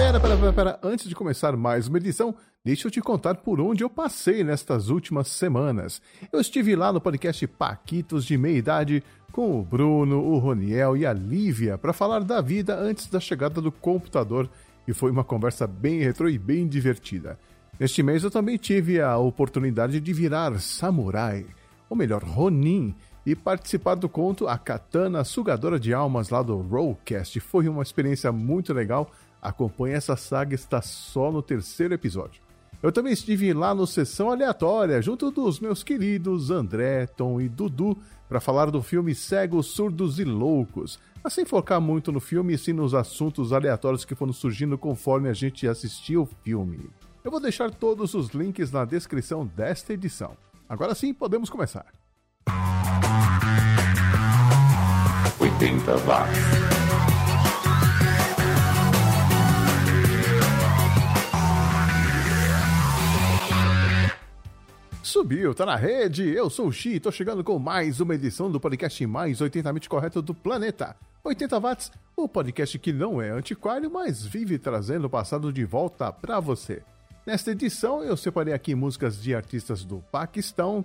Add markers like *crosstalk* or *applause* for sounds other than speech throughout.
Pera, pera, pera, pera. Antes de começar mais uma edição, deixa eu te contar por onde eu passei nestas últimas semanas. Eu estive lá no podcast Paquitos de Meia Idade com o Bruno, o Roniel e a Lívia para falar da vida antes da chegada do computador e foi uma conversa bem retrô e bem divertida. Neste mês eu também tive a oportunidade de virar samurai, ou melhor, Ronin, e participar do conto A Katana Sugadora de Almas lá do Rollcast. Foi uma experiência muito legal Acompanhe essa saga, está só no terceiro episódio. Eu também estive lá no Sessão Aleatória, junto dos meus queridos André, Tom e Dudu, para falar do filme Cegos, Surdos e Loucos, mas sem focar muito no filme e sim nos assuntos aleatórios que foram surgindo conforme a gente assistia o filme. Eu vou deixar todos os links na descrição desta edição. Agora sim, podemos começar. 80 watts. Subiu, tá na rede. Eu sou o Xi, tô chegando com mais uma edição do podcast mais 80mente correto do planeta. 80 watts, o podcast que não é antiquário, mas vive trazendo o passado de volta para você. Nesta edição eu separei aqui músicas de artistas do Paquistão.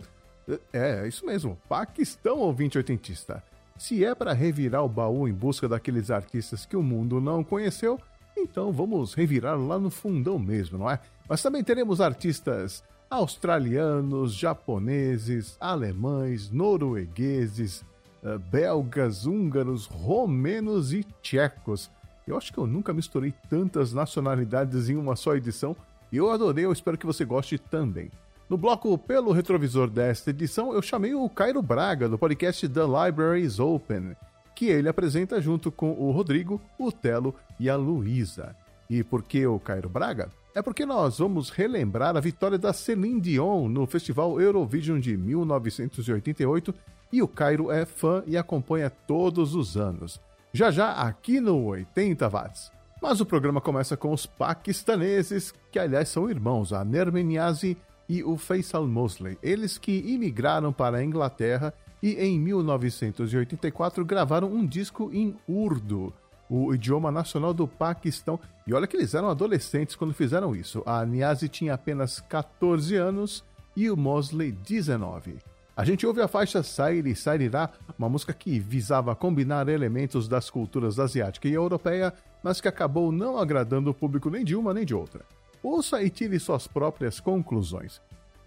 É, é isso mesmo, Paquistão ouvinte oitentista. Se é para revirar o baú em busca daqueles artistas que o mundo não conheceu, então vamos revirar lá no fundão mesmo, não é? Mas também teremos artistas australianos, japoneses, alemães, noruegueses, eh, belgas, húngaros, romenos e tchecos. Eu acho que eu nunca misturei tantas nacionalidades em uma só edição e eu adorei, eu espero que você goste também. No bloco Pelo Retrovisor desta edição, eu chamei o Cairo Braga, do podcast The Library is Open, que ele apresenta junto com o Rodrigo, o Telo e a Luísa. E por que o Cairo Braga? É porque nós vamos relembrar a vitória da Celine Dion no Festival Eurovision de 1988 e o Cairo é fã e acompanha todos os anos. Já já aqui no 80 Watts. Mas o programa começa com os paquistaneses, que aliás são irmãos, a Nermin Niazi e o Faisal Mosley, eles que imigraram para a Inglaterra e em 1984 gravaram um disco em urdu o idioma nacional do Paquistão. E olha que eles eram adolescentes quando fizeram isso. A Niazi tinha apenas 14 anos e o Mosley 19. A gente ouve a faixa Sairi Sairirá, uma música que visava combinar elementos das culturas asiática e europeia, mas que acabou não agradando o público nem de uma nem de outra. Ouça e tire suas próprias conclusões.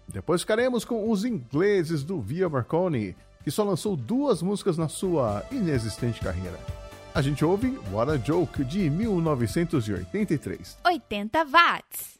Depois ficaremos com os ingleses do Via Marconi, que só lançou duas músicas na sua inexistente carreira. A gente ouve What a Joke de 1983. 80 watts.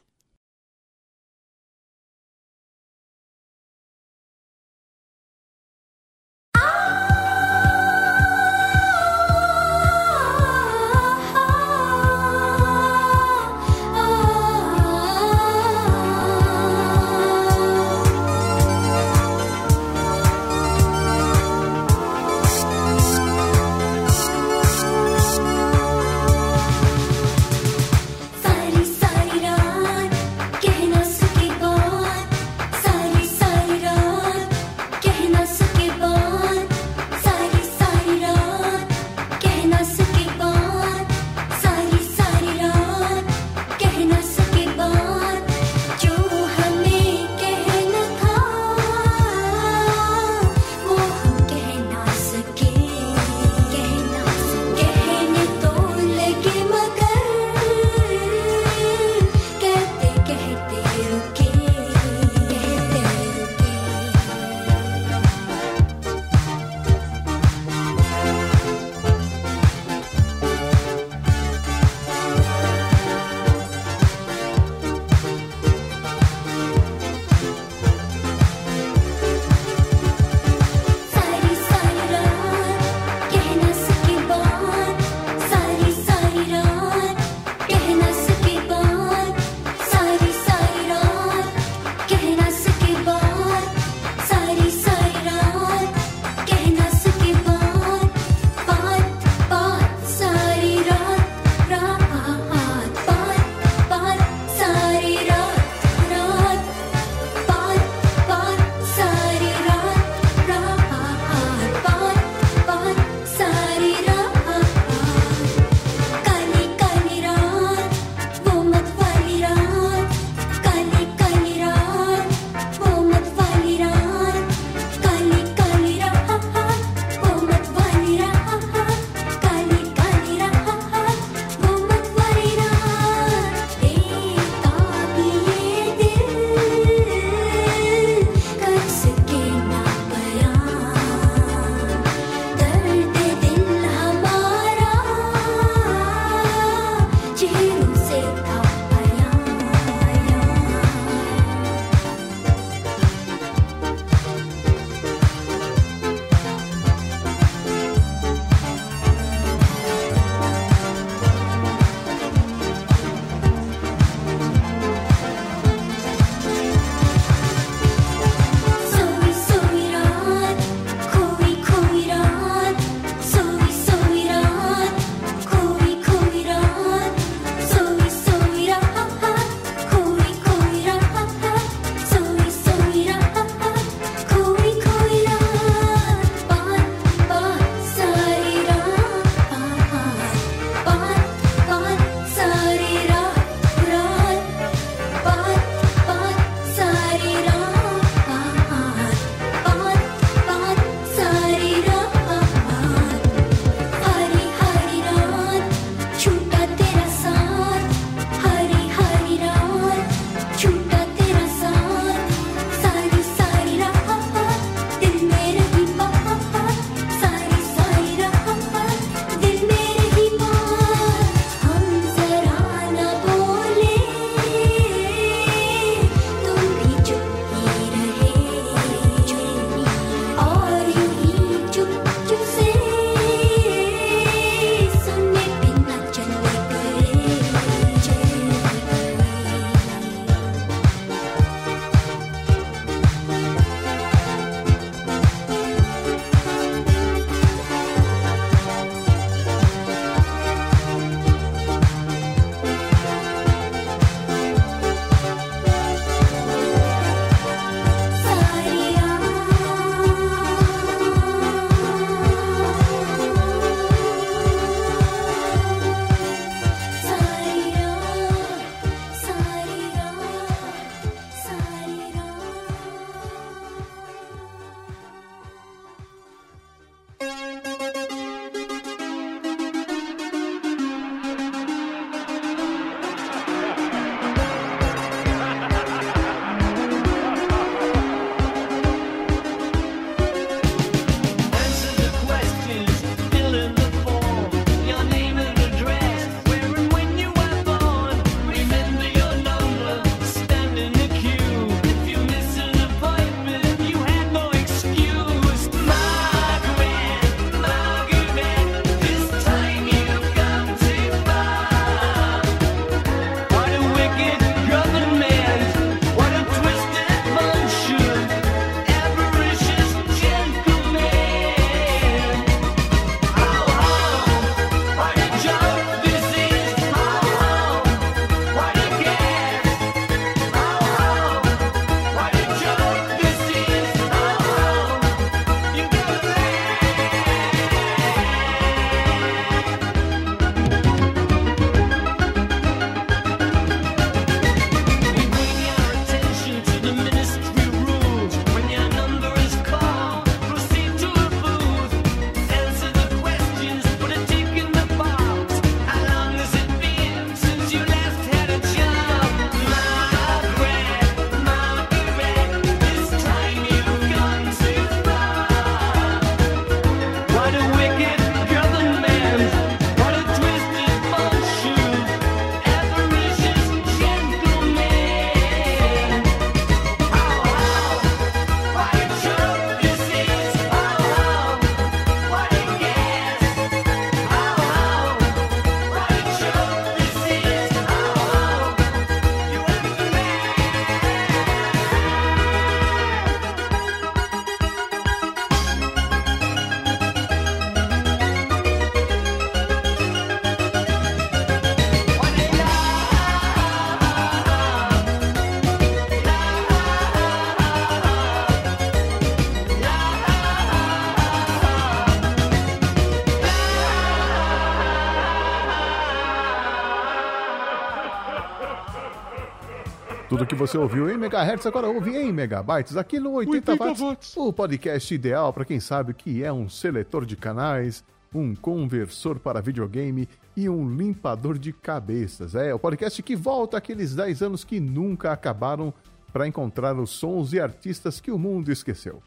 Tudo que você ouviu em megahertz agora ouve em megabytes aqui no 80, 80 watts, watts, o podcast ideal para quem sabe que é um seletor de canais, um conversor para videogame e um limpador de cabeças. É o podcast que volta aqueles 10 anos que nunca acabaram para encontrar os sons e artistas que o mundo esqueceu.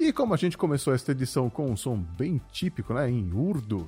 E como a gente começou esta edição com um som bem típico, né, em urdo,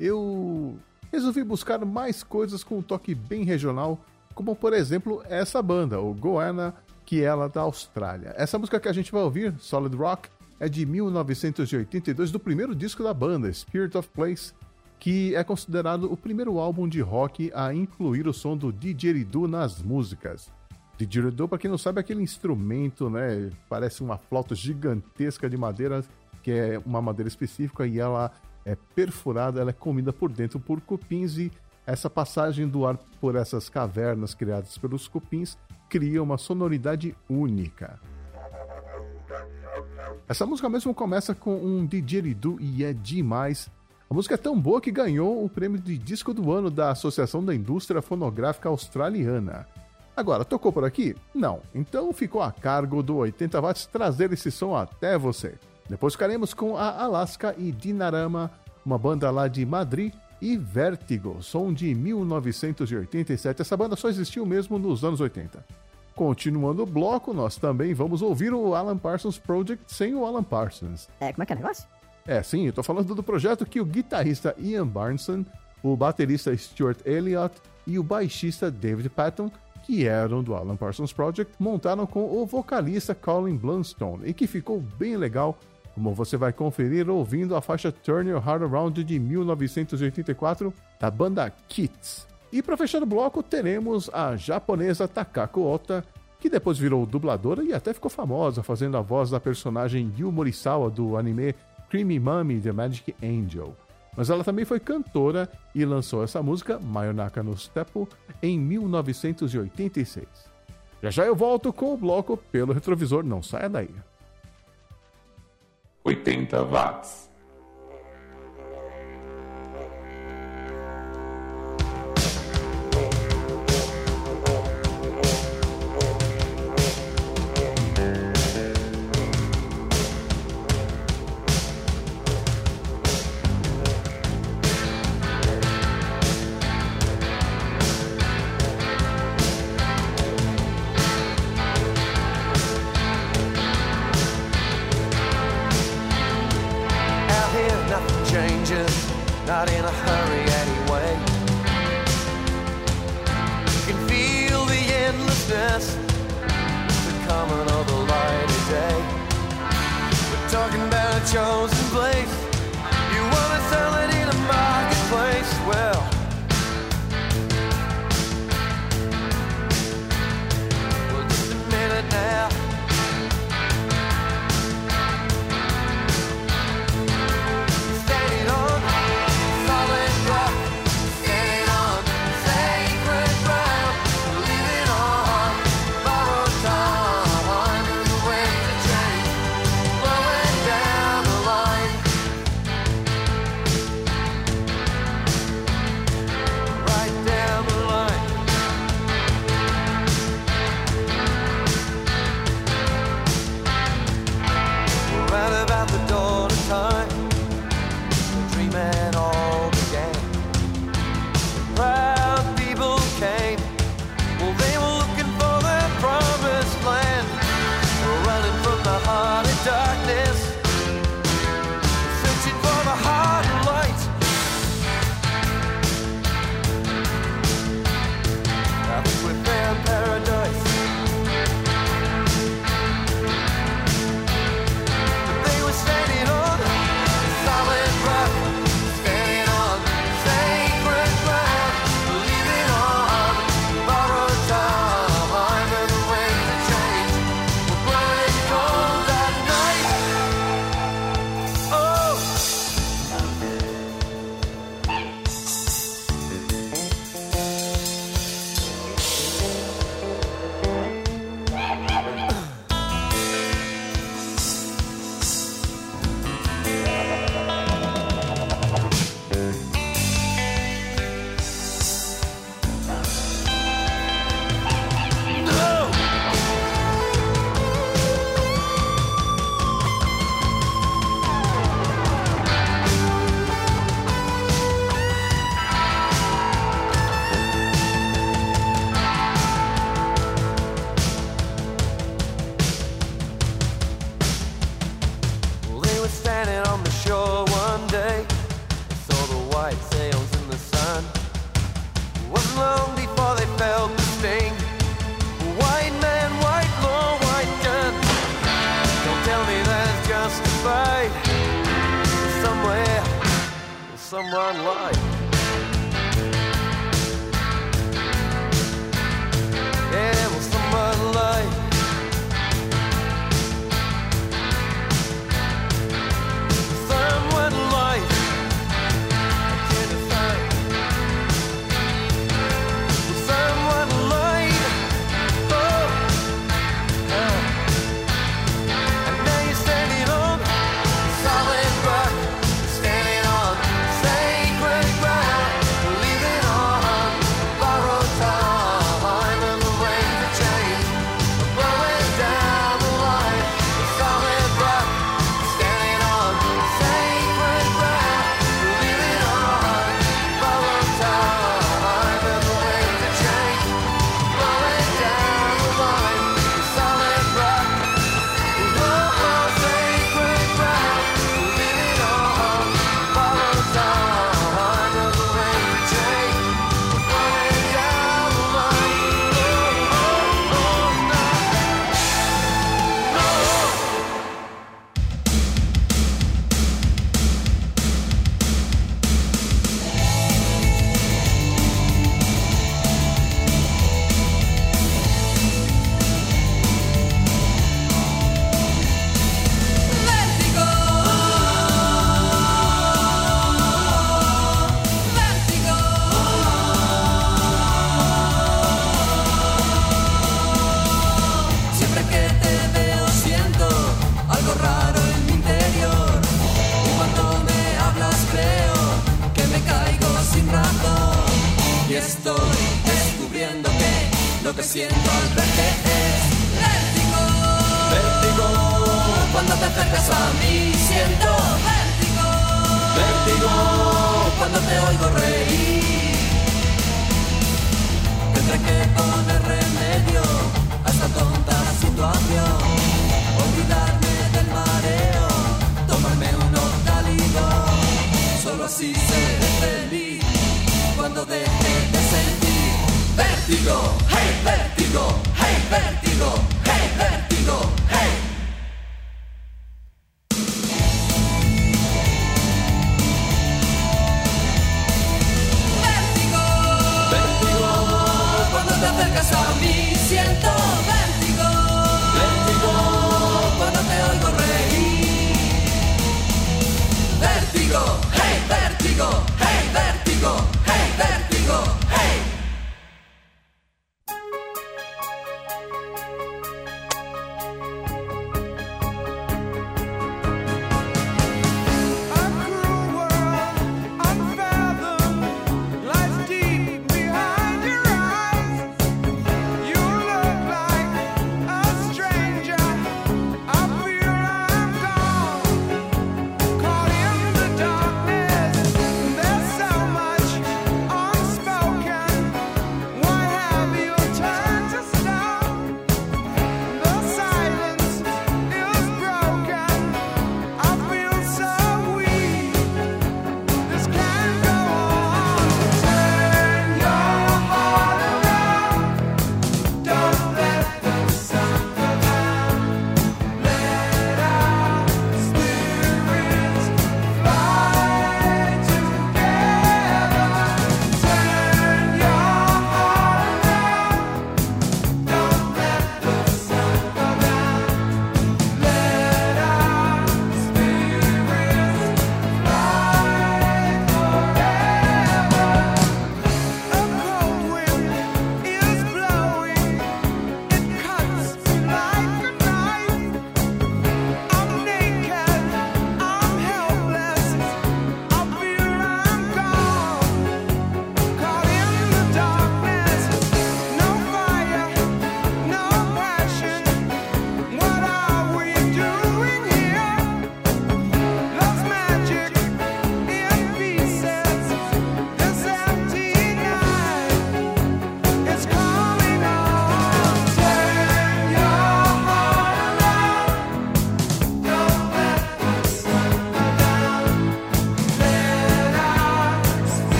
eu resolvi buscar mais coisas com um toque bem regional como por exemplo essa banda, o Goanna, que é da Austrália. Essa música que a gente vai ouvir, Solid Rock, é de 1982, do primeiro disco da banda, Spirit of Place, que é considerado o primeiro álbum de rock a incluir o som do didgeridoo nas músicas. Didgeridoo, para quem não sabe, é aquele instrumento, né? Parece uma flauta gigantesca de madeira, que é uma madeira específica e ela é perfurada, ela é comida por dentro por cupins e essa passagem do ar por essas cavernas criadas pelos cupins cria uma sonoridade única. Essa música mesmo começa com um didgeridoo e é demais. A música é tão boa que ganhou o prêmio de disco do ano da Associação da Indústria Fonográfica Australiana. Agora, tocou por aqui? Não. Então ficou a cargo do 80 watts trazer esse som até você. Depois ficaremos com a Alaska e Dinarama, uma banda lá de Madrid, e Vertigo, som de 1987. Essa banda só existiu mesmo nos anos 80. Continuando o bloco, nós também vamos ouvir o Alan Parsons Project sem o Alan Parsons. É, como é que é o negócio? É, sim, eu tô falando do projeto que o guitarrista Ian Barneson, o baterista Stuart Elliott e o baixista David Patton, que eram do Alan Parsons Project, montaram com o vocalista Colin Blunstone e que ficou bem legal como você vai conferir ouvindo a faixa Turn Your Heart Around de 1984 da banda Kids. E para fechar o bloco, teremos a japonesa Takako Ota, que depois virou dubladora e até ficou famosa fazendo a voz da personagem Yu Morisawa do anime Creamy Mummy The Magic Angel. Mas ela também foi cantora e lançou essa música, Mayonaka no Steppo, em 1986. Já já eu volto com o bloco pelo retrovisor, não saia daí. 80 watts.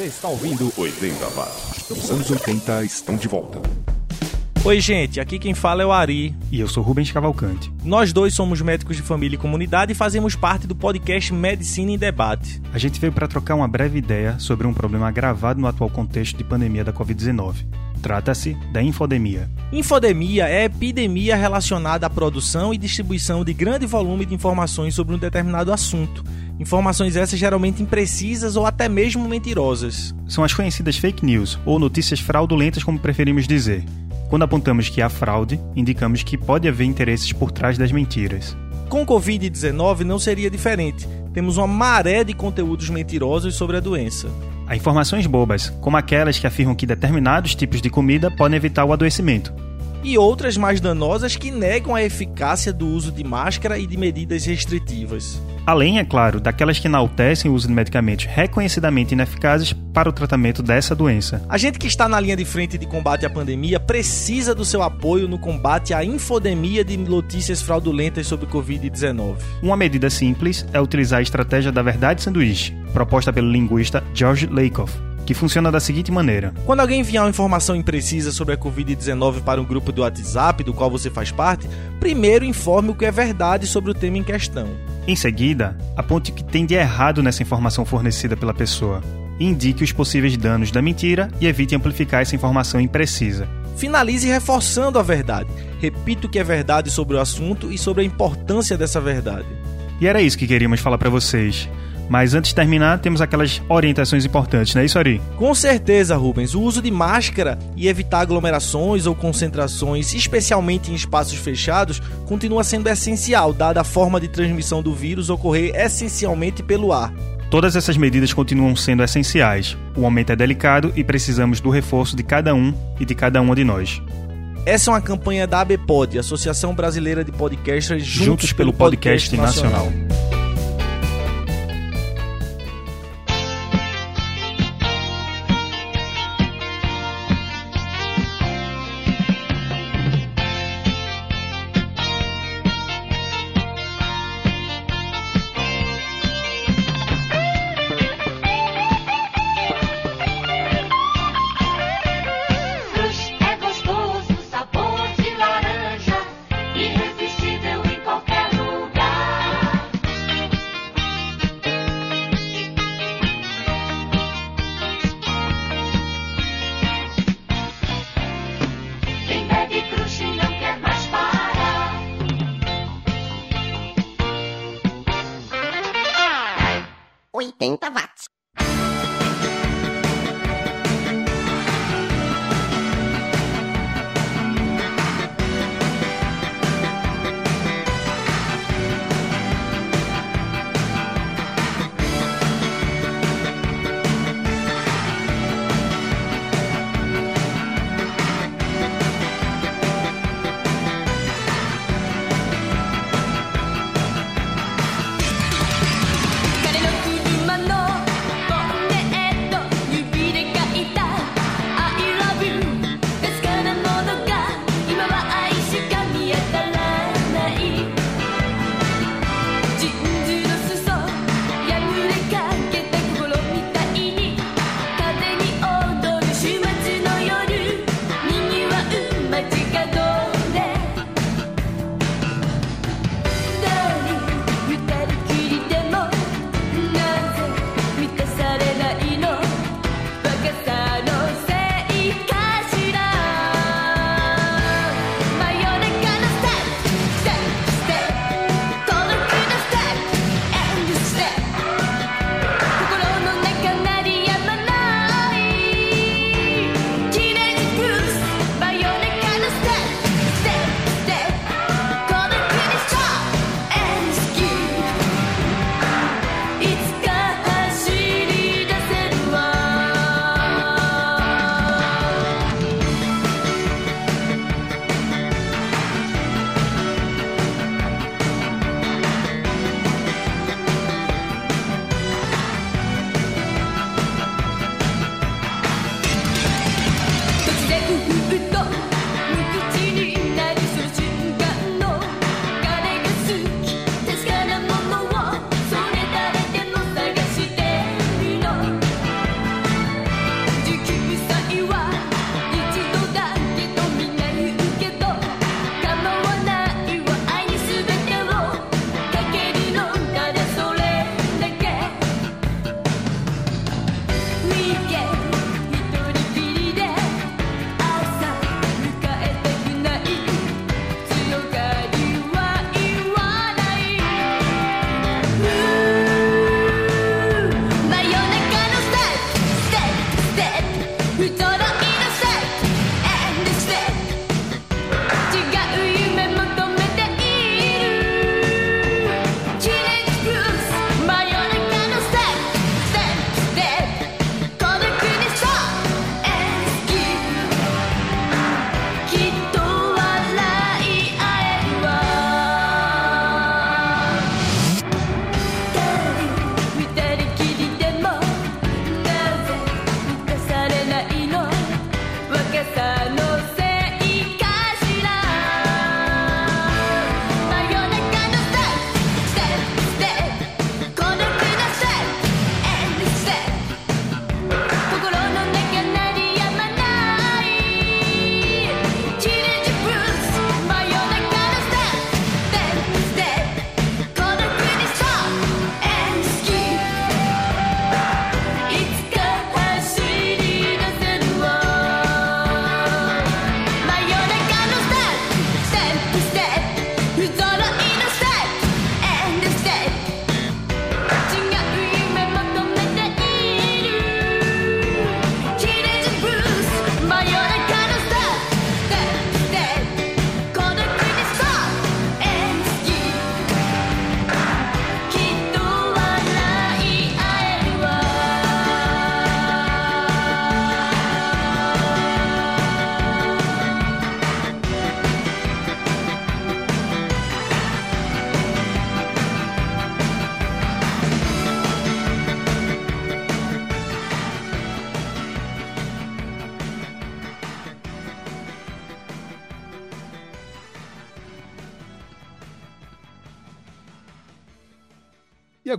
Você está ouvindo 80 Watts. Os anos 80 estão de volta. Oi, gente, aqui quem fala é o Ari. E eu sou Rubens Cavalcante. Nós dois somos médicos de família e comunidade e fazemos parte do podcast Medicina em Debate. A gente veio para trocar uma breve ideia sobre um problema agravado no atual contexto de pandemia da Covid-19. Trata-se da infodemia. Infodemia é epidemia relacionada à produção e distribuição de grande volume de informações sobre um determinado assunto. Informações essas geralmente imprecisas ou até mesmo mentirosas. São as conhecidas fake news, ou notícias fraudulentas, como preferimos dizer. Quando apontamos que há fraude, indicamos que pode haver interesses por trás das mentiras. Com Covid-19 não seria diferente. Temos uma maré de conteúdos mentirosos sobre a doença. Há informações bobas, como aquelas que afirmam que determinados tipos de comida podem evitar o adoecimento. E outras mais danosas que negam a eficácia do uso de máscara e de medidas restritivas. Além, é claro, daquelas que enaltecem o uso de medicamentos reconhecidamente ineficazes para o tratamento dessa doença. A gente que está na linha de frente de combate à pandemia precisa do seu apoio no combate à infodemia de notícias fraudulentas sobre Covid-19. Uma medida simples é utilizar a estratégia da verdade sanduíche, proposta pelo linguista George Lakoff, que funciona da seguinte maneira: Quando alguém enviar uma informação imprecisa sobre a Covid-19 para um grupo do WhatsApp do qual você faz parte, primeiro informe o que é verdade sobre o tema em questão. Em seguida, aponte o que tem de errado nessa informação fornecida pela pessoa. Indique os possíveis danos da mentira e evite amplificar essa informação imprecisa. Finalize reforçando a verdade. Repita o que é verdade sobre o assunto e sobre a importância dessa verdade. E era isso que queríamos falar para vocês. Mas antes de terminar, temos aquelas orientações importantes, não é isso, Ari? Com certeza, Rubens. O uso de máscara e evitar aglomerações ou concentrações, especialmente em espaços fechados, continua sendo essencial, dada a forma de transmissão do vírus ocorrer essencialmente pelo ar. Todas essas medidas continuam sendo essenciais. O momento é delicado e precisamos do reforço de cada um e de cada uma de nós. Essa é uma campanha da ABPOD, Associação Brasileira de Podcasters, Juntos, Juntos pelo Podcast, podcast Nacional. Nacional.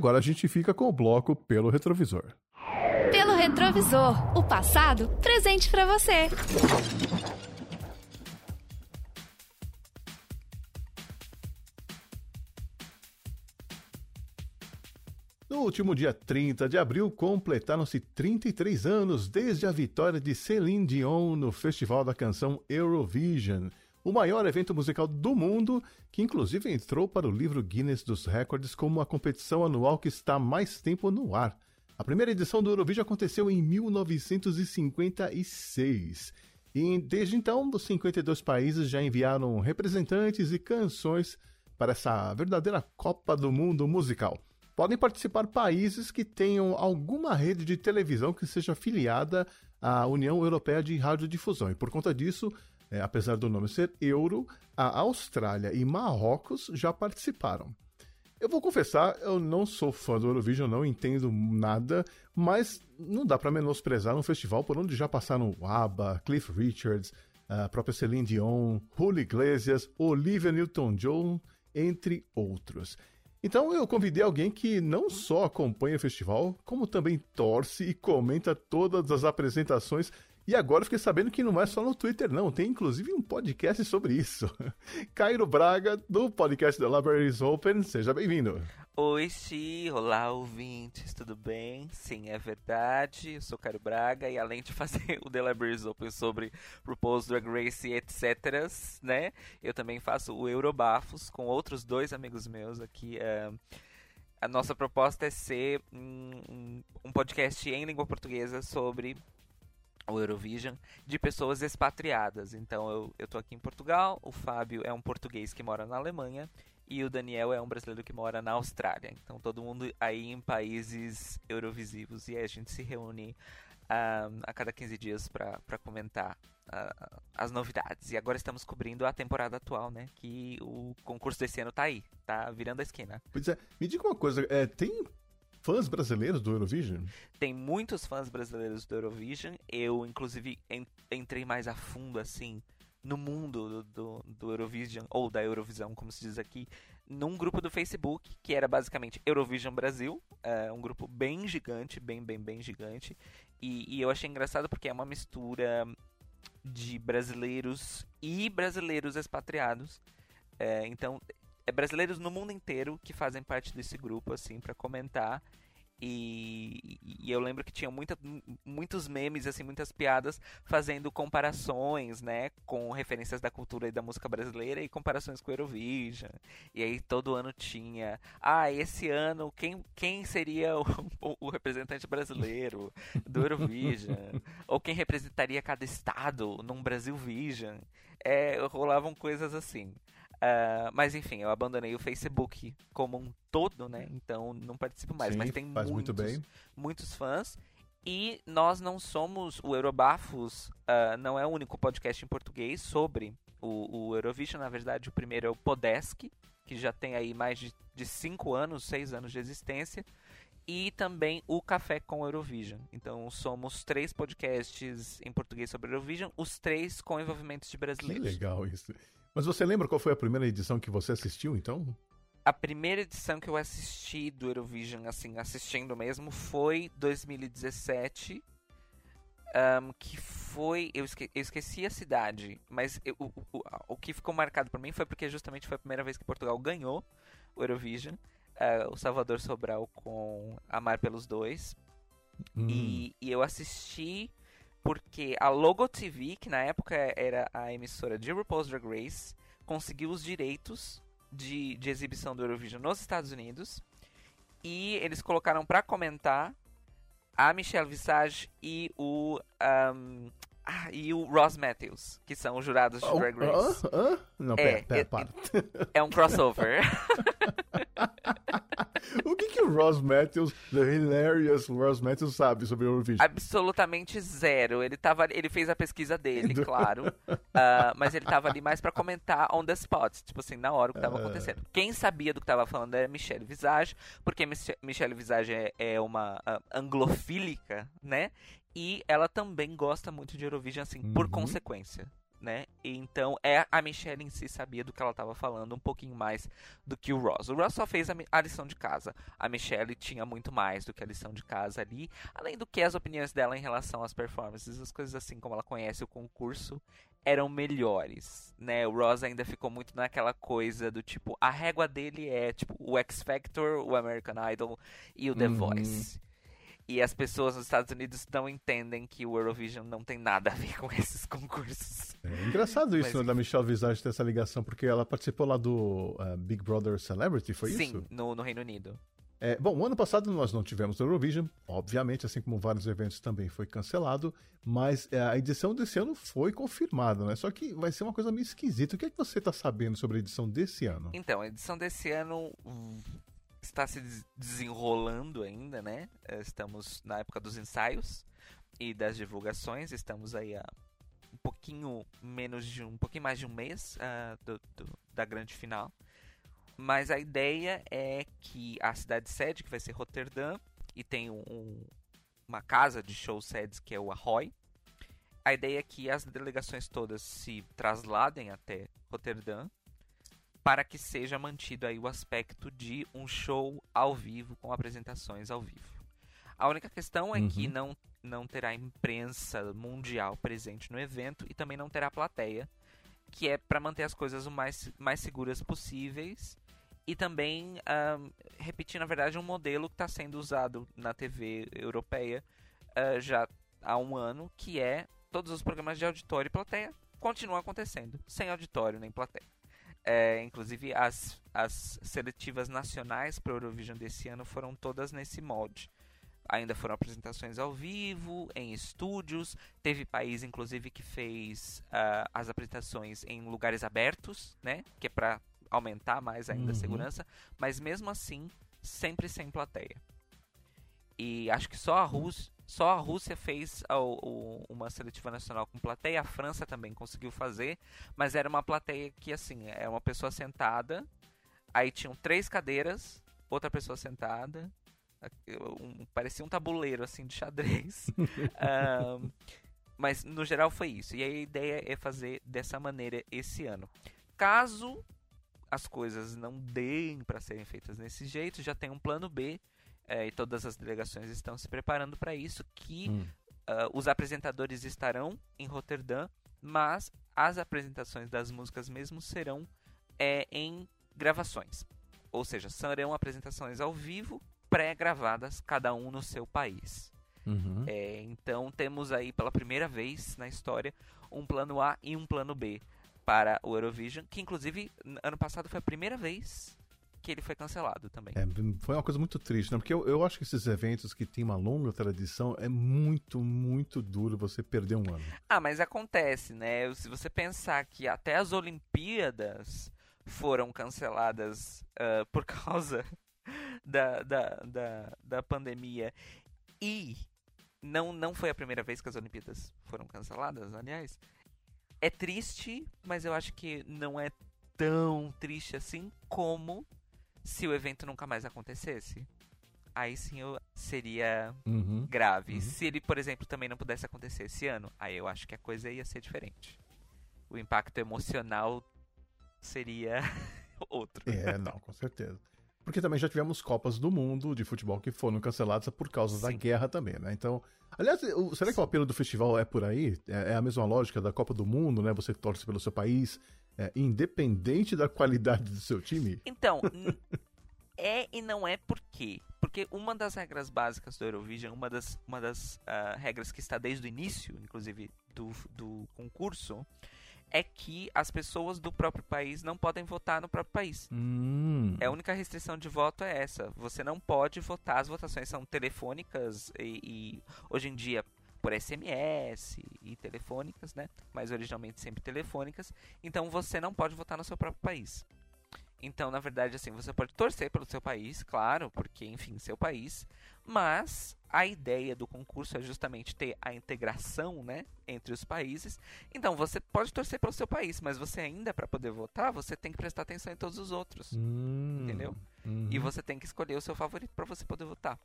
Agora a gente fica com o bloco pelo retrovisor. Pelo retrovisor, o passado presente pra você. No último dia 30 de abril, completaram-se 33 anos desde a vitória de Celine Dion no Festival da Canção Eurovision, o maior evento musical do mundo, que inclusive entrou para o livro Guinness dos Records como a competição anual que está mais tempo no ar. A primeira edição do Eurovision aconteceu em 1956. E desde então, os 52 países já enviaram representantes e canções para essa verdadeira Copa do Mundo musical. Podem participar países que tenham alguma rede de televisão que seja afiliada à União Europeia de Radiodifusão. E por conta disso, é, apesar do nome ser Euro, a Austrália e Marrocos já participaram. Eu vou confessar, eu não sou fã do Eurovision, não entendo nada, mas não dá para menosprezar um festival por onde já passaram ABBA, Cliff Richards, a própria Celine Dion, Julio Iglesias, Olivia Newton-John, entre outros. Então eu convidei alguém que não só acompanha o festival, como também torce e comenta todas as apresentações. E agora fiquei sabendo que não é só no Twitter, não. Tem inclusive um podcast sobre isso. *laughs* Cairo Braga, do podcast da Libraries Open. Seja bem-vindo. Oi, Xi, olá ouvintes, tudo bem? Sim, é verdade, eu sou Cairo Braga e além de fazer *laughs* o The Libraries Open sobre RuPaul's Drag Race e etc, né, eu também faço o Eurobafos com outros dois amigos meus aqui. Uh, a nossa proposta é ser um, um podcast em língua portuguesa sobre o Eurovision de pessoas expatriadas. Então eu, eu tô aqui em Portugal, o Fábio é um português que mora na Alemanha e o Daniel é um brasileiro que mora na Austrália. Então todo mundo aí em países eurovisivos e a gente se reúne um, a cada 15 dias para comentar uh, as novidades. E agora estamos cobrindo a temporada atual, né? Que o concurso desse ano tá aí, tá virando a esquina. Pois é, me diga uma coisa, é, tem fãs brasileiros do Eurovision? Tem muitos fãs brasileiros do Eurovision. Eu, inclusive, entrei mais a fundo, assim, no mundo do, do, do, Eurovision, ou da Eurovisão, como se diz aqui, num grupo do Facebook, que era basicamente Eurovision Brasil, é um grupo bem gigante, bem, bem, bem gigante. E, e eu achei engraçado porque é uma mistura de brasileiros e brasileiros expatriados. É, então, é brasileiros no mundo inteiro que fazem parte desse grupo, assim, para comentar. E, e, eu lembro que tinha muita, muitos memes, assim, muitas piadas fazendo comparações, né, com referências da cultura e da música brasileira e comparações com Eurovision. E aí todo ano tinha, ah, esse ano quem, quem seria o, *laughs* o, o representante brasileiro do Eurovision? Ou quem representaria cada estado num Brasil Vision? É, rolavam coisas assim. Uh, mas enfim, eu abandonei o Facebook como um todo, né? Então não participo mais. Sim, mas tem muitos, muito muitos fãs. E nós não somos. O Eurobafos uh, não é o único podcast em português sobre o, o, Eurovision. Na verdade, o primeiro é o Podesk, que já tem aí mais de 5 anos, 6 anos de existência. E também o Café com Eurovision. Então somos três podcasts em português sobre Eurovision, os três com envolvimentos de Que brasileiros. legal isso. Mas você lembra qual foi a primeira edição que você assistiu, então? A primeira edição que eu assisti do Eurovision, assim, assistindo mesmo, foi 2017. um, que foi. Eu, esque- eu esqueci a cidade, mas eu- o, o, o que ficou marcado pra mim foi porque justamente foi a primeira vez que Portugal ganhou o Eurovision. Ah, o Salvador Sobral com Amar pelos Dois. Hum. E, e eu assisti porque a Logo TV, que na época era a emissora de RuPaul's Drag Race, conseguiu os direitos de, de exibição do Eurovision nos Estados Unidos. E eles colocaram pra comentar a Michelle Visage e o. ahm, ah, e o Ross Matthews, que são os jurados de Oh, Drag Race. hã? Hã? Não, É, pera, pera, é- para. É um crossover. *laughs* o que, que o Ross Matthews, the hilarious Ross Matthews, sabe sobre o Eurovision? Absolutamente zero. Ele, tava, ele fez a pesquisa dele, *laughs* claro. ah, mas ele tava ali mais pra comentar on the spot. Tipo assim, na hora o que tava acontecendo. Quem sabia do que tava falando era Michelle Visage, porque Mich- Michelle Visage é, é uma ah, anglofílica, né? E ela também gosta muito de Eurovision, assim, por Uhum. consequência. Né? Então é a Michelle em si sabia do que ela estava falando um pouquinho mais do que o Ross. O Ross só fez a, a lição de casa. A Michelle tinha muito mais do que a lição de casa ali, além do que as opiniões dela em relação às performances, as coisas assim como ela conhece o concurso eram melhores, né? O Ross ainda ficou muito naquela coisa do tipo, a régua dele é tipo o X Factor, o American Idol e o The Uhum. Voice. E as pessoas nos Estados Unidos não entendem que o Eurovision não tem nada a ver com *laughs* esses concursos. É engraçado isso, Mas né, da Michelle Visage ter essa ligação, porque ela participou lá do eh, Big Brother Celebrity, foi Sim, isso? no, no Reino Unido. É, bom, o ano passado nós não tivemos Eurovision, obviamente, assim como vários eventos também foi cancelado, mas é, a edição desse ano foi confirmada, né? Só que vai ser uma coisa meio esquisita. O que é que você tá sabendo sobre a edição desse ano? Então, a edição desse ano está se des- desenrolando ainda, né? Eh, Estamos na época dos ensaios e das divulgações. Estamos aí há um pouquinho menos de um, um pouquinho mais de um mês ah, do- do- da grande final. Mas a ideia é que a cidade sede, que vai ser Roterdã, e tem um- um- uma casa de show sedes que é o Ahoy. A ideia é que as delegações todas se trasladem até Roterdã para que seja mantido aí o aspecto de um show ao vivo com apresentações ao vivo. A única questão é que Uhum. não, não terá imprensa mundial presente no evento e também não terá plateia, que é para manter as coisas o mais, mais seguras possíveis e também ahn, repetir, na verdade, um modelo que está sendo usado na TV europeia ah, já há um ano, que é todos os programas de auditório e plateia continuam acontecendo, sem auditório nem plateia. É, inclusive, as, as seletivas nacionais para o Eurovision desse ano foram todas nesse molde. Ainda foram apresentações ao vivo, em estúdios. Teve país, inclusive, que fez ah, as apresentações em lugares abertos, né? Que é para aumentar mais ainda a Uhum. segurança. Mas mesmo assim, sempre sem plateia. E acho que só a Rússia, só a Rússia fez uma seletiva nacional com plateia. A França também conseguiu fazer, mas era uma plateia que assim, é uma pessoa sentada, aí tinham três cadeiras, outra pessoa sentada, um- parecia um tabuleiro assim de xadrez. *laughs* Ahn, mas no geral foi isso. E aí a ideia é fazer dessa maneira esse ano. Caso as coisas não deem para serem feitas desse jeito, já tem um plano B eh, e todas as delegações estão se preparando para isso, que Hum. ah, os apresentadores estarão em Roterdã, mas as apresentações das músicas mesmo serão eh, em gravações. Ou seja, serão apresentações ao vivo, pré-gravadas, cada um no seu país. Uhum. É, então temos aí pela primeira vez na história um plano A e um plano B para o Eurovision, que inclusive ano passado foi a primeira vez que ele foi cancelado também. É, foi uma coisa muito triste, né? Porque eu, eu acho que esses eventos que têm uma longa tradição é muito, muito duro você perder um ano. Ah, mas acontece, né? Se você pensar que até as Olimpíadas foram canceladas ah, por *laughs* causa da, da, da, da pandemia e não, não foi a primeira vez que as Olimpíadas foram canceladas, aliás. É triste, mas eu acho que não é tão triste assim como se o evento nunca mais acontecesse. Aí sim eu seria Uhum. grave. Uhum. Se ele, por exemplo, também não pudesse acontecer esse ano, aí eu acho que a coisa ia ser diferente. O impacto emocional seria *laughs* outro. É, não, com certeza. Porque também já tivemos Copas do Mundo de futebol que foram canceladas por causa da Sim. guerra também, né? Então, aliás, será que o apelo do festival é por aí? É, é a mesma lógica da Copa do Mundo, né? Você torce pelo seu país, é, independente da qualidade do seu time? Então, é e não é por quê? Porque uma das regras básicas do Eurovision, uma das, uma das ah, regras que está desde o início, inclusive, do, do concurso, é que as pessoas do próprio país não podem votar no próprio país. Hum. É, a única restrição de voto é essa. Você não pode votar, as votações são telefônicas e, e hoje em dia por SMS e telefônicas, né? Mas originalmente sempre telefônicas. Então você não pode votar no seu próprio país. Então, na verdade, assim, você pode torcer pelo seu país, claro, porque, enfim, seu país. Mas a ideia do concurso é justamente ter a integração, né, entre os países. Então, você pode torcer pelo seu país, mas você ainda, para poder votar, você tem que prestar atenção em todos os outros. Hum. Entendeu? Uhum. E você tem que escolher o seu favorito para você poder votar.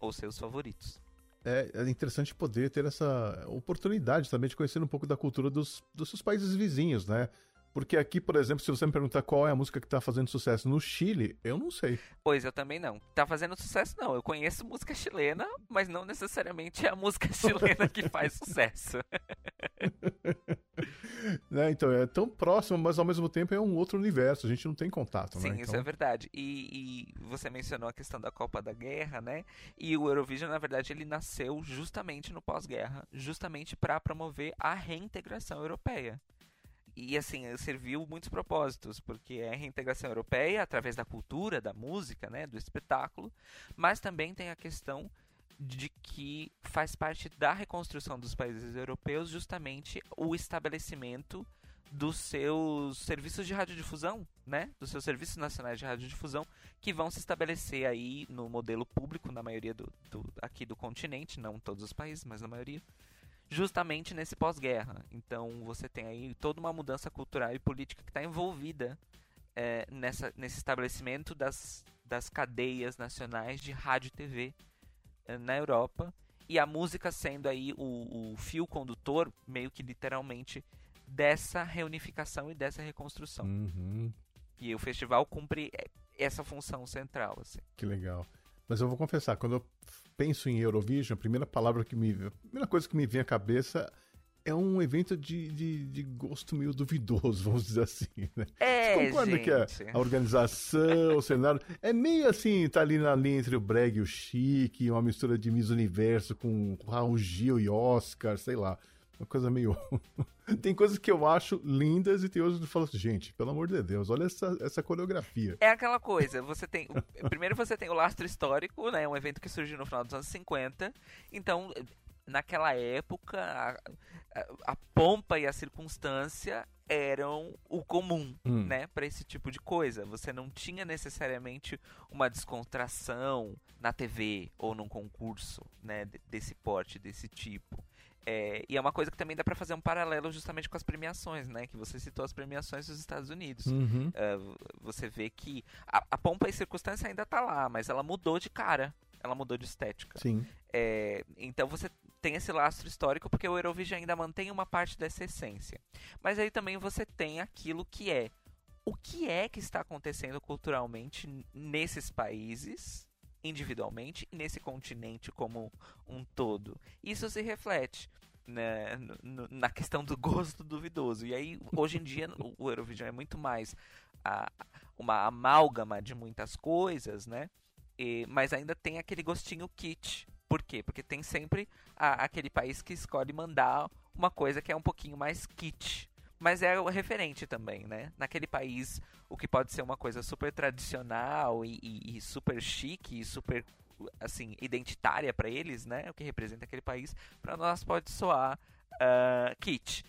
Ou seus favoritos. É, é interessante poder ter essa oportunidade também de conhecer um pouco da cultura dos, dos seus países vizinhos, né? Porque aqui, por exemplo, se você me perguntar qual é a música que tá fazendo sucesso no Chile, eu não sei. Pois eu também não. Tá fazendo sucesso, não. Eu conheço música chilena, mas não necessariamente é a música *laughs* chilena que faz sucesso. *laughs* né? Então, é tão próximo, mas ao mesmo tempo é um outro universo. A gente não tem contato, Sim, né? isso Então, é verdade. E, e você mencionou a questão da Copa da Guerra, né? E o Eurovision, na verdade, ele nasceu justamente no pós-guerra, justamente para promover a reintegração europeia. E assim, serviu muitos propósitos, porque é a reintegração europeia através da cultura, da música, né, do espetáculo, mas também tem a questão de que faz parte da reconstrução dos países europeus justamente o estabelecimento dos seus serviços de radiodifusão, né? Dos seus serviços nacionais de radiodifusão, que vão se estabelecer aí no modelo público na maioria do, do aqui do continente, não todos os países, mas na maioria, justamente nesse pós-guerra. Então você tem aí toda uma mudança cultural e política que está envolvida é, nessa, nesse estabelecimento das, das cadeias nacionais de rádio e TV é, na Europa e a música sendo aí o, o fio condutor, meio que literalmente, dessa reunificação e dessa reconstrução. uhum, E o festival cumpre é, essa função central. Assim. que legal. Mas eu vou confessar, quando eu penso em Eurovision, a primeira palavra que me. A primeira coisa que me vem à cabeça é um evento de, de, de gosto meio duvidoso, *laughs* vamos dizer assim, né? É, Você concorda gente. que a, a organização, o cenário, é meio assim, tá ali na linha entre o brega e o chique, uma mistura de Miss Universo com Raul Gil e Oscar, sei lá. Uma coisa meio. *laughs* tem coisas que eu acho lindas e tem outras que eu falo assim, gente, pelo amor de Deus, olha essa, essa coreografia. É aquela coisa, você tem. o- Primeiro você tem o lastro histórico, né? Um evento que surgiu no final dos anos 50. Então, naquela época, a, a- a pompa e a circunstância eram o comum, Hum. né? Pra esse tipo de coisa. Você não tinha necessariamente uma descontração na TV ou num concurso, né? de- Desse porte, desse tipo. É, e é uma coisa que também dá pra fazer um paralelo justamente com as premiações, né? Que você citou as premiações dos Estados Unidos. Uhum. V- você vê que a, a pompa e circunstância ainda tá lá, mas ela mudou de cara. Ela mudou de estética. Sim. É, então você tem esse lastro histórico porque o Eurovision ainda mantém uma parte dessa essência. Mas aí também você tem aquilo que é o que é que está acontecendo culturalmente nesses países individualmente e nesse continente como um todo. Isso se reflete né, no- no- na questão do gosto duvidoso. E aí, hoje em dia, o Eurovision é muito mais a- uma amálgama de muitas coisas, né? E- mas ainda tem aquele gostinho kit. Por quê? Porque tem sempre a- aquele país que escolhe mandar uma coisa que é um pouquinho mais kit. Mas é o referente também, né? Naquele país, o que pode ser uma coisa super tradicional e, e- e super chique e super, assim, identitária pra eles, né? O que representa aquele país, pra nós pode soar ah, kit.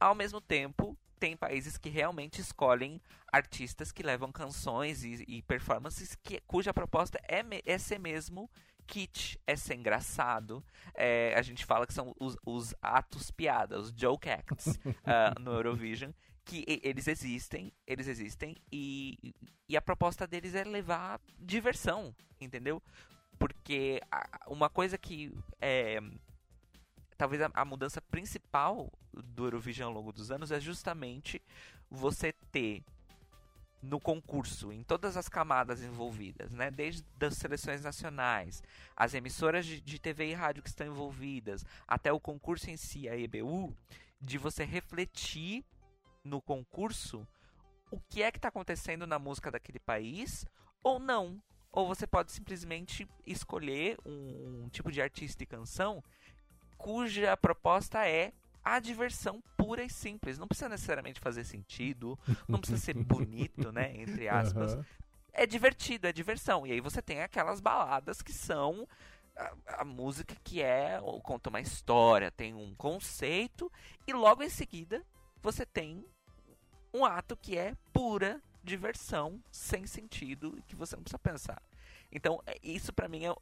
Ao mesmo tempo, tem países que realmente escolhem artistas que levam canções e, e performances que, cuja proposta é, é ser mesmo kit, é ser engraçado. É, a gente fala que são os, os atos piada, os joke acts *laughs* ah, no Eurovision, que eles existem, eles existem e, e a proposta deles é levar diversão, entendeu? Porque uma coisa que é talvez a, a mudança principal do Eurovision ao longo dos anos é justamente você ter no concurso, em todas as camadas envolvidas, né? desde as seleções nacionais, as emissoras de, de TV e rádio que estão envolvidas, até o concurso em si, a EBU, de você refletir no concurso o que é que está acontecendo na música daquele país ou não. Ou você pode simplesmente escolher um, um tipo de artista e canção cuja proposta é a diversão pura e simples. Não precisa necessariamente fazer sentido, não precisa ser bonito, né? Entre *laughs* aspas. Aham. É divertido, é diversão. E aí você tem aquelas baladas que são a, a música que é ou conta uma história, tem um conceito e logo em seguida você tem um ato que é pura diversão, sem sentido e que você não precisa pensar. Então, é- isso pra mim é,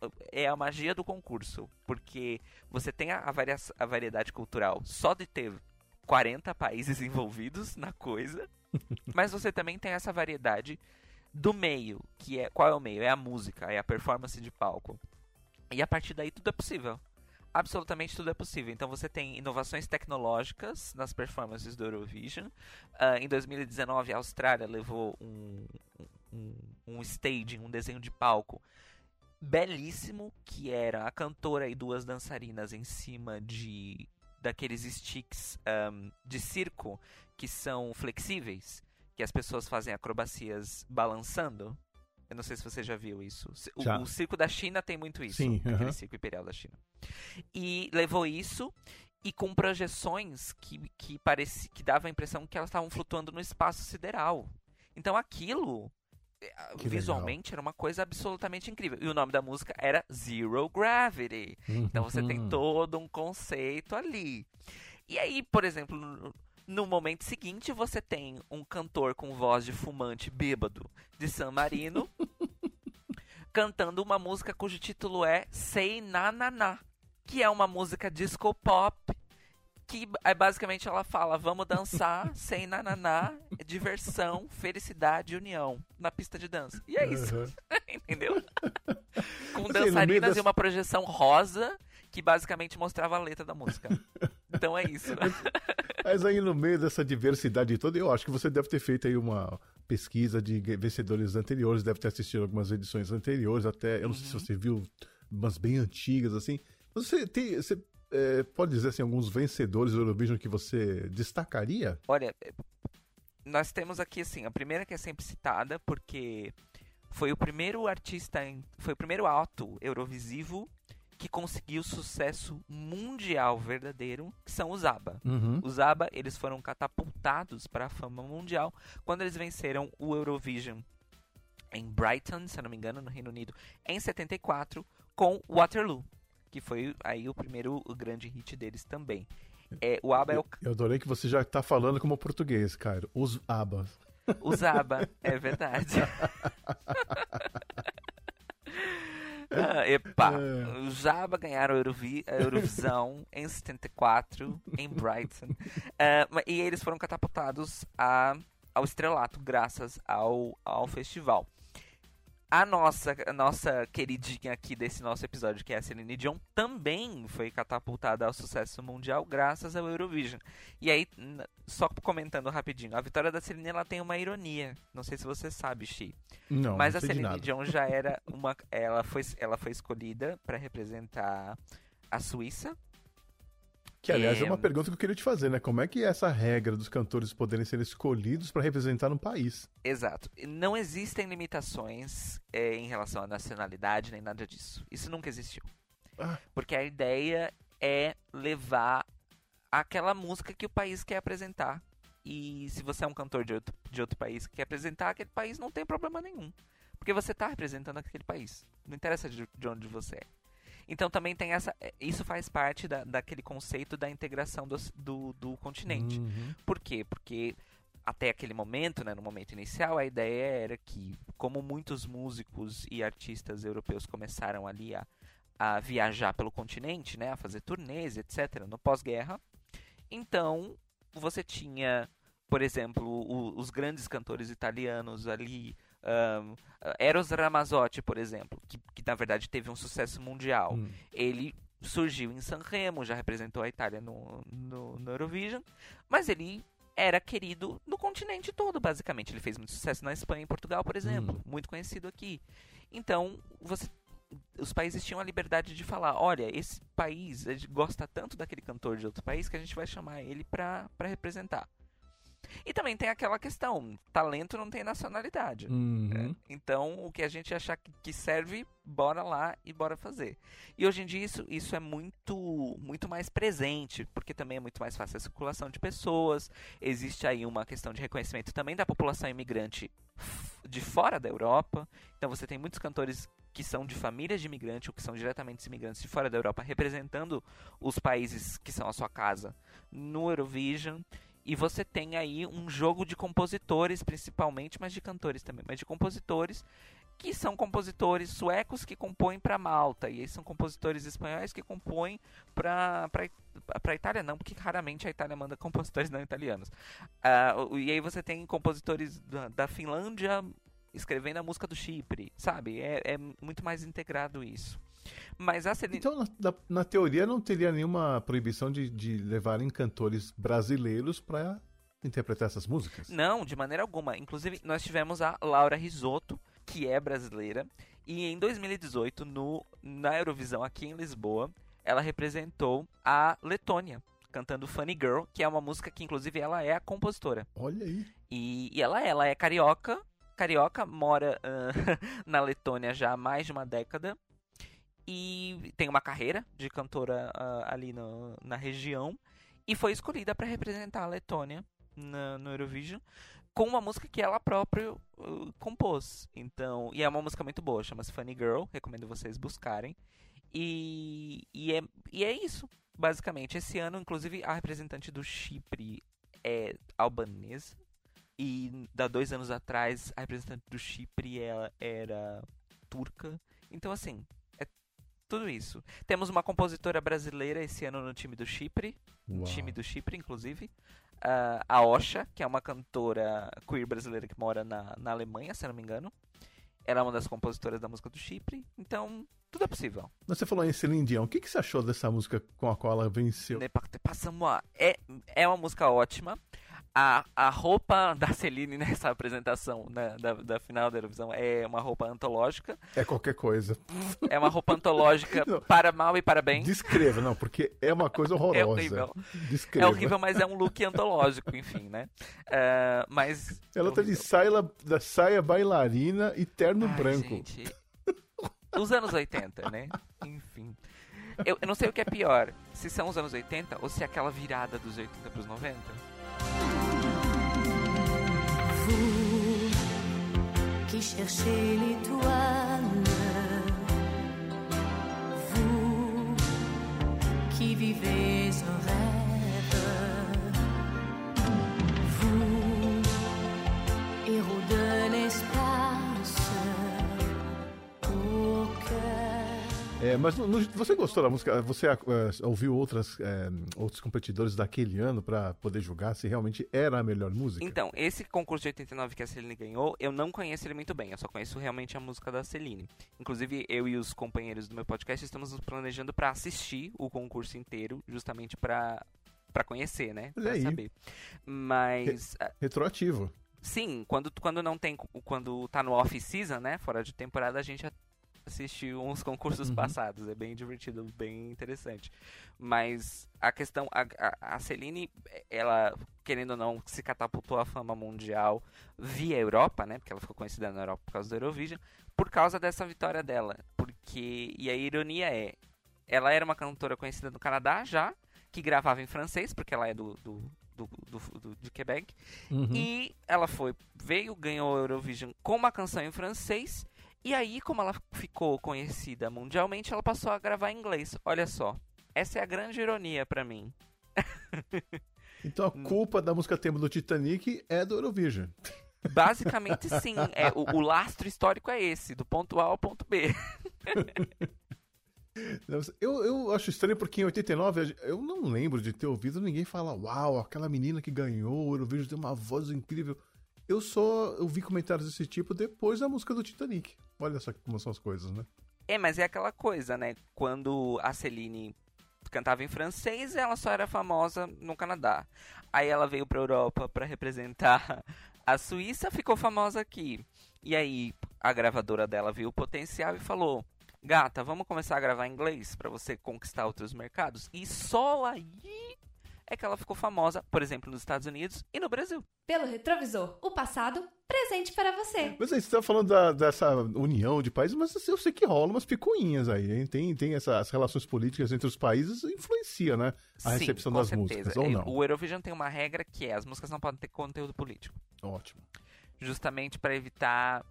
é a magia do concurso, porque você tem a, varia- a variedade cultural só de ter 40 países *laughs* envolvidos na coisa, *laughs* mas você também tem essa variedade do meio, que é qual é o meio? É a música, é a performance de palco. E a partir daí tudo é possível. absolutamente tudo é possível. Então você tem inovações tecnológicas nas performances do Eurovision. Ah, em 2019, a Austrália levou um, um, um staging, um desenho de palco belíssimo, que era a cantora e duas dançarinas em cima de daqueles sticks ahm, de circo que são flexíveis, que as pessoas fazem acrobacias balançando. Eu não sei se você já viu isso. O, Já. o circo da China tem muito isso. Sim, aquele aham. circo imperial da China. E levou isso e com projeções que, que, pareci, que dava a impressão que elas estavam flutuando no espaço sideral. Então aquilo, Que visualmente, era uma coisa absolutamente incrível. E o nome da música era Zero Gravity. Então você tem Uhum. todo um conceito ali. E aí, por exemplo, no, no momento seguinte, você tem um cantor com voz de fumante bêbado de San Marino *laughs* cantando uma música cujo título é Sei Na Na Na, que é uma música disco pop. Que é basicamente ela fala: vamos dançar, *laughs* sem nananá, diversão, felicidade e união na pista de dança. E é isso, Uhum. *laughs* entendeu? Com Assim, dançarinas dessa- e uma projeção rosa que basicamente mostrava a letra da música. *laughs* Então é isso. Mas aí no meio dessa diversidade toda, eu acho que você deve ter feito aí uma pesquisa de vencedores anteriores, deve ter assistido algumas edições anteriores, até, eu não sei se Uhum. você viu umas bem antigas, assim. Você tem, você é, pode dizer assim, alguns vencedores do Eurovision que você destacaria? Olha, nós temos aqui assim, a primeira que é sempre citada, porque foi o primeiro artista, em- foi o primeiro ato eurovisivo que conseguiu sucesso mundial verdadeiro, que são os ABBA. Uhum. Os ABBA, eles foram catapultados para a fama mundial quando eles venceram o Eurovision em Brighton, se eu não me engano, no Reino Unido, em 74, com Waterloo, que foi aí o primeiro grande hit deles também. É, o ABBA é o Eu adorei que você já tá falando como português, Cairo. Os abas. Os ABBA, é verdade. *laughs* Ah, epa, É. os ABBA ganharam a, Eurovi a Eurovisão em 74, em Brighton. Ma- e eles foram catapultados a- ao estrelato graças ao, ao festival. A nossa, a nossa queridinha aqui desse nosso episódio, que é a Celine Dion, também foi catapultada ao sucesso mundial graças ao Eurovision. E aí, só comentando rapidinho, a vitória da Celine ela tem uma ironia. Não sei se você sabe, Xi. Não, Mas não a Celine. Dion já *laughs* era uma. Ela foi, ela foi escolhida para representar a Suíça. Que, aliás, é... É. uma pergunta que eu queria te fazer, né? Como é que é essa regra dos cantores poderem ser escolhidos para representar um país? Exato. Não existem limitações é, em relação à nacionalidade nem nada disso. Isso nunca existiu. Ah. Porque a ideia é levar aquela música que o país quer apresentar. E se você é um cantor de outro, de outro país que quer apresentar aquele país, não tem problema nenhum. Porque você está representando aquele país. Não interessa de, de onde você é. Então também tem essa. é, Isso faz parte da, daquele conceito da integração dos- do, do continente. Uhum. Por quê? Porque até aquele momento, né, no momento inicial, a ideia era que, como muitos músicos e artistas europeus começaram ali a, a viajar pelo continente, né, a fazer turnês, etc., no pós-guerra, então você tinha, por exemplo, o- os grandes cantores italianos ali, ahn, Eros Ramazzotti, por exemplo, que, que na verdade teve um sucesso mundial Hum. ele surgiu em Sanremo, já representou a Itália no, no, no Eurovision, mas ele era querido no continente todo, basicamente. Ele fez muito sucesso na Espanha e em Portugal, por exemplo, muito conhecido aqui. Então, você, os países tinham a liberdade de falar: olha, esse país gosta tanto daquele cantor de outro país que a gente vai chamar ele pra representar. E também tem aquela questão: talento não tem nacionalidade. Uhum. Então, o que a gente achar que- serve, bora lá e bora fazer. E hoje em dia isso, isso é muito, muito mais presente, porque também é muito mais fácil a circulação de pessoas. Existe aí uma questão de reconhecimento também da população imigrante de fora da Europa. Então, você tem muitos cantores que são de famílias de imigrantes ou que são diretamente imigrantes de fora da Europa, representando os países que são a sua casa no Eurovision. E você tem aí um jogo de compositores, principalmente, mas de cantores também, mas de compositores que são compositores suecos que compõem para Malta, e aí são compositores espanhóis que compõem para para Itália não, porque raramente a Itália manda *laughs* compositores não italianos. O- e aí você tem compositores da, da Finlândia escrevendo a música do Chipre, sabe? É, é muito mais integrado isso. Mas a Celine. Então, na, na- teoria, não teria nenhuma proibição de, de levarem cantores brasileiros pra interpretar essas músicas? Não, de maneira alguma. Inclusive, nós tivemos a Laura Risotto, que é brasileira, e em 2018, no, na Eurovisão aqui em Lisboa, ela representou a Letônia, cantando Funny Girl, que é uma música que, inclusive, ela é a compositora. Olha aí. E, e ela, ela é carioca, carioca, mora ah, *laughs* na Letônia já há mais de uma década. E tem uma carreira de cantora ah, ali no- na região. E foi escolhida para representar a Letônia na- no Eurovision com uma música que ela própria uh, compôs. Então, e é uma música muito boa, chama-se Funny Girl, recomendo vocês buscarem. E, e, é, e é isso, basicamente. Esse ano, inclusive, a representante do Chipre é albanesa. E da dois anos atrás, a representante do Chipre ela era turca. Então, assim, tudo isso. Temos uma compositora brasileira esse ano no time do Chipre. Uau. time do Chipre, inclusive. Ah, a Osha, que é uma cantora queer brasileira que mora na, na Alemanha, se não me engano. Ela é uma das compositoras da música do Chipre. Então, tudo é possível. Você falou em Celine Dion. O que, que você achou dessa música com a qual ela venceu? Ne parte pas à moi. É, é uma música ótima. A, a roupa da Celine nessa apresentação né, da, da final da Eurovisão é uma roupa antológica. É qualquer coisa. É uma roupa antológica *laughs* Não. para mal e para bem. Descreva, não, porque é uma coisa *laughs* horrorosa. É horrível. Descreva. É horrível, mas é um look antológico, enfim, né? Ah, mas. Ela tá de saia, da saia bailarina e terno Ai, branco. gente. Os anos 80, né? Enfim. Eu, eu não sei o que é pior, se são os anos 80 ou se é aquela virada dos 80 pros 90. Qui cherchez l'étoile, vous qui vivez un rêve, É, mas no- você gostou da música? Você é, ouviu outras, é, outros competidores daquele ano pra poder julgar se realmente era a melhor música? Então, esse concurso de 89 que a Celine ganhou, eu não conheço ele muito bem, eu só conheço realmente a música da Celine. Inclusive, eu e os companheiros do meu podcast estamos nos planejando pra assistir o concurso inteiro, justamente pra para conhecer, né? Olha Pra aí. saber. Mas ah, Retroativo. sim, quando quando não tem quando tá no off season, né, fora de temporada, a gente assiste uns concursos Uhum. passados, é bem divertido, bem interessante. Mas a questão a, a, a Celine, ela querendo ou não se catapultou à fama mundial via Europa, né? Porque ela ficou conhecida na Europa por causa do Eurovision, por causa dessa vitória dela. Porque e a ironia é, ela era uma cantora conhecida no Canadá já, que gravava em francês, porque ela é do, do, do, do- do- de Quebec. Uhum. E ela foi, veio, ganhou o Eurovision com uma canção em francês. E aí, como ela ficou conhecida mundialmente, ela passou a gravar em inglês. Olha só. Essa é a grande ironia pra mim. *laughs* Então a culpa da música tema do Titanic é do Eurovision. *laughs* Basicamente, sim. É, o, o lastro histórico é esse, do ponto A ao ponto B. *laughs* Eu, eu acho estranho porque em 89 eu não lembro de ter ouvido ninguém falar Uau, aquela menina que ganhou o Eurovision tem uma voz incrível. Eu só eu vi comentários desse tipo depois da música do Titanic. Olha só como são as coisas, né? É, mas é aquela coisa, né? Quando a Celine cantava em francês, ela só era famosa no Canadá. Aí ela veio pra Europa pra representar a Suíça, ficou famosa aqui. E aí a gravadora dela viu o potencial e falou: "Gata, vamos começar a gravar em inglês pra você conquistar outros mercados". E só aí é que ela ficou famosa, por exemplo, nos Estados Unidos e no Brasil. Pelo retrovisor, o passado presente para você. Mas aí, você tá falando da- dessa união de países, mas eu sei que rola umas picuinhas aí, hein? Tem, tem essas relações políticas entre os países, influencia, né? A Sim, recepção das certeza. músicas, ou É, não? O Eurovision tem uma regra que é: as músicas não podem ter conteúdo político. Ótimo. justamente para evitar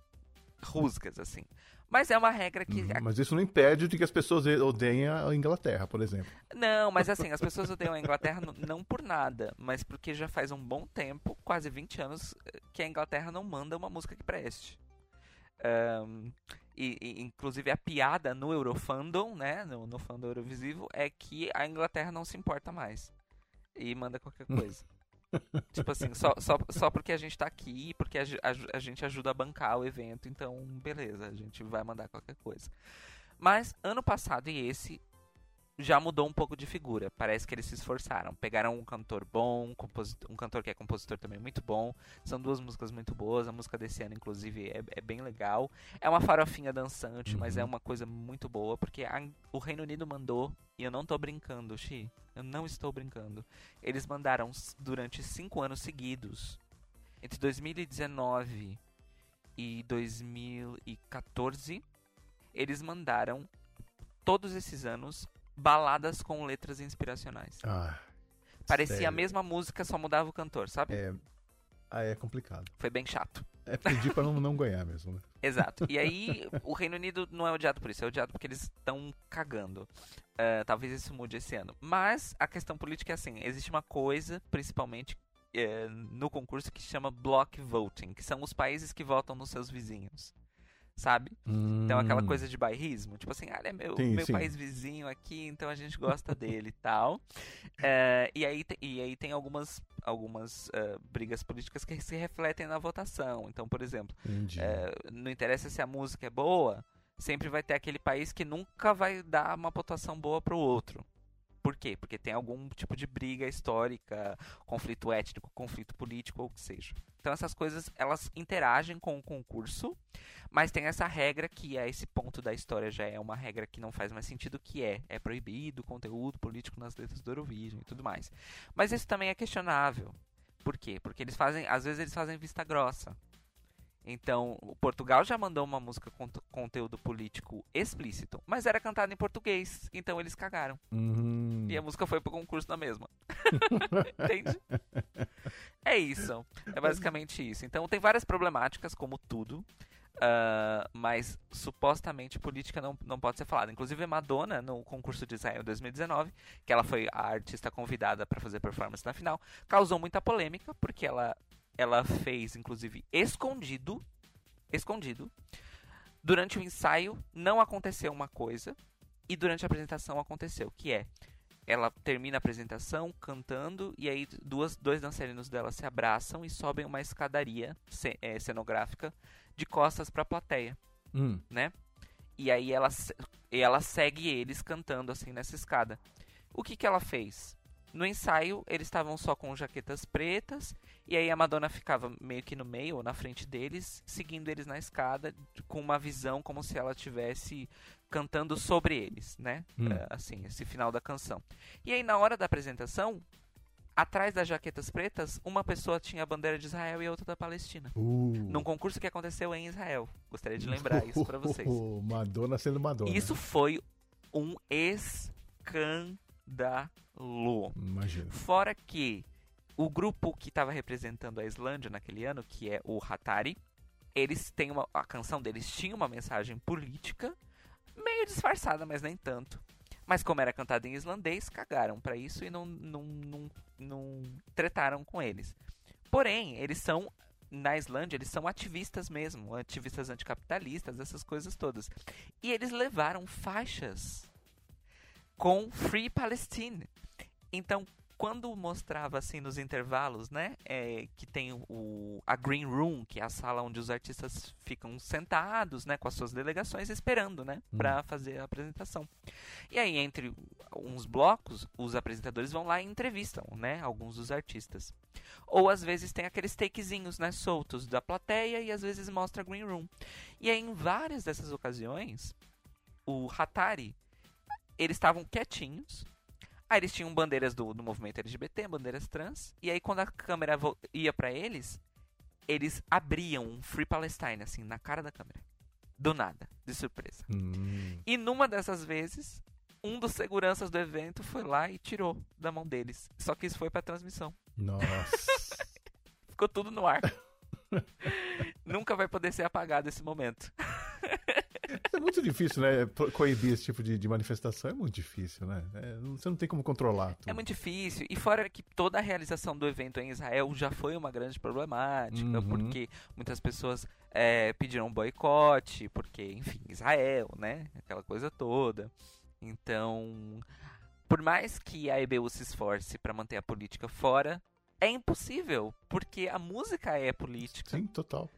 rusgas, assim. Mas é uma regra que. Uhum, Mas isso não impede de que as pessoas odeiem a Inglaterra, por exemplo. Não, mas assim, as pessoas odeiam a Inglaterra não por nada, mas porque já faz um bom tempo, quase 20 anos, eh, que a Inglaterra não manda uma música que preste. Ahn, e, e, inclusive a piada no Eurofandom, né, no, no fandom Eurovisivo, é que a Inglaterra não se importa mais. E manda qualquer *laughs* coisa. Tipo assim, só, só, só porque a gente tá aqui, porque a, a a gente ajuda a bancar o evento, então beleza, a gente vai mandar qualquer coisa. Mas ano passado e esse já mudou um pouco de figura. Parece que eles se esforçaram. Pegaram um cantor bom, um, um cantor que é compositor também muito bom. São duas músicas muito boas. A música desse ano, inclusive, é, é bem legal. É uma farofinha dançante, mas é uma coisa muito boa, porque a- o Reino Unido mandou, e eu não tô brincando, Xi. Eu não estou brincando. Eles mandaram durante cinco anos seguidos, entre 2019 e 2014, eles mandaram todos esses anos baladas com letras inspiracionais. Ah, Parecia sério. a mesma música, só mudava o cantor, sabe? É, aí é complicado. Foi bem chato. É pedir pra não, não ganhar mesmo, né? *laughs* Exato. E aí, o Reino Unido não é odiado por isso, é odiado porque eles estão cagando. Ah, talvez isso mude esse ano. Mas a questão política é assim: existe uma coisa, principalmente eh, no concurso, que chama block voting, que são os países que votam nos seus vizinhos. Sabe? Então aquela Hum. coisa de bairrismo, tipo assim, ah, ele é meu, Sim, meu sim. país vizinho aqui, então a gente gosta dele e tal. *laughs* É, e, aí, e aí tem algumas, algumas eh, brigas políticas que se refletem na votação. Então, por exemplo, é, não interessa se a música é boa, sempre vai ter aquele país que nunca vai dar uma pontuação boa pro outro. Por quê? Porque tem algum tipo de briga histórica, conflito étnico, conflito político ou o que seja. Então essas coisas elas interagem com o concurso, mas tem essa regra que a esse ponto da história já é uma regra que não faz mais sentido, que é é proibido conteúdo político nas letras do Eurovision e tudo mais. Mas isso também é questionável. Por quê? Porque eles fazem, às vezes eles fazem vista grossa. Então, o Portugal já mandou uma música com conteúdo político explícito, mas era cantada em português, então eles cagaram. Uhum. E a música foi pro concurso na mesma. *laughs* Entende? É isso. É basicamente isso. Então tem várias problemáticas, como tudo. ah, mas supostamente política não, não pode ser falada. Inclusive Madonna, no concurso de Israel 2019, que ela foi a artista convidada para fazer performance na final, causou muita polêmica, porque ela, ela fez, inclusive, escondido. Escondido. Durante o ensaio não aconteceu uma coisa, e durante a apresentação aconteceu, que é ela termina a apresentação cantando e aí duas, dois dançarinos dela se abraçam e sobem uma escadaria eh, cenográfica de costas para a plateia, Hum. né? E aí ela, ela segue eles cantando assim nessa escada. O que que ela fez? No ensaio, eles estavam só com jaquetas pretas, e aí a Madonna ficava meio que no meio, ou na frente deles, seguindo eles na escada, com uma visão como se ela estivesse cantando sobre eles, né? Hum. É, assim, esse final da canção. E aí, na hora da apresentação, atrás das jaquetas pretas, uma pessoa tinha a bandeira de Israel e a outra da Palestina. Uh. Num concurso que aconteceu em Israel. Gostaria de lembrar isso pra vocês. *laughs* Madonna sendo Madonna. Isso foi um escândalo. Imagina. Fora que o grupo que estava representando a Islândia naquele ano, que é o Hatari, eles têm uma. A canção deles tinha uma mensagem política, meio disfarçada, mas nem tanto. Mas como era cantada em islandês, cagaram pra isso e não, não, não, não tretaram com eles. Porém, eles são. Na Islândia, eles são ativistas mesmo, ativistas anticapitalistas, essas coisas todas. E eles levaram faixas com Free Palestine. Então, quando mostrava assim nos intervalos, né, é, que tem o, a Green Room, que é a sala onde os artistas ficam sentados, né, com as suas delegações, esperando, né, para fazer a apresentação. E aí, entre uns blocos, os apresentadores vão lá e entrevistam, né, alguns dos artistas. Ou às vezes tem aqueles takezinhos, né, soltos da plateia e às vezes mostra a Green Room. E aí, em várias dessas ocasiões, o Hatari eles estavam quietinhos. Aí eles tinham bandeiras do, do movimento LGBT, bandeiras trans. E aí quando a câmera ia pra eles, eles abriam um Free Palestine, assim, na cara da câmera. Do nada, de surpresa. Hum. E numa dessas vezes, um dos seguranças do evento foi lá e tirou da mão deles. Só que isso foi pra transmissão. Nossa. *laughs* Ficou tudo no ar. *laughs* Nunca vai poder ser apagado esse momento. É muito difícil, né? Coibir esse tipo de, de manifestação é muito difícil, né? É, você não tem como controlar tudo. É muito difícil. E fora que toda a realização do evento em Israel já foi uma grande problemática, Uhum. porque muitas pessoas é, pediram boicote, porque, enfim, Israel, né? Aquela coisa toda. Então, por mais que a EBU se esforce para manter a política fora, é impossível, porque a música é política. Sim, total.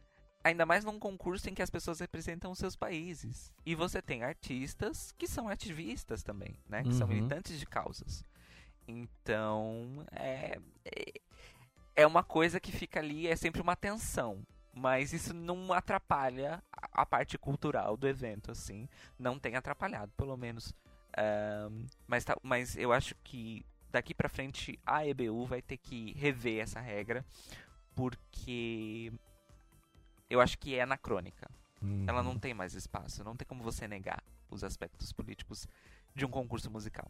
Ainda mais num concurso em que as pessoas representam os seus países. E você tem artistas que são ativistas também, né? Que são Uhum. militantes de causas. Então, é, é- é uma coisa que fica ali, é sempre uma tensão. Mas isso não atrapalha a, parte cultural do evento, assim. Não tem atrapalhado, pelo menos. Ahn, mas, tá- mas eu acho que daqui pra frente a EBU vai ter que rever essa regra. Porque eu acho que é anacrônica. Uhum. Ela não tem mais espaço. Não tem como você negar os aspectos políticos de um concurso musical.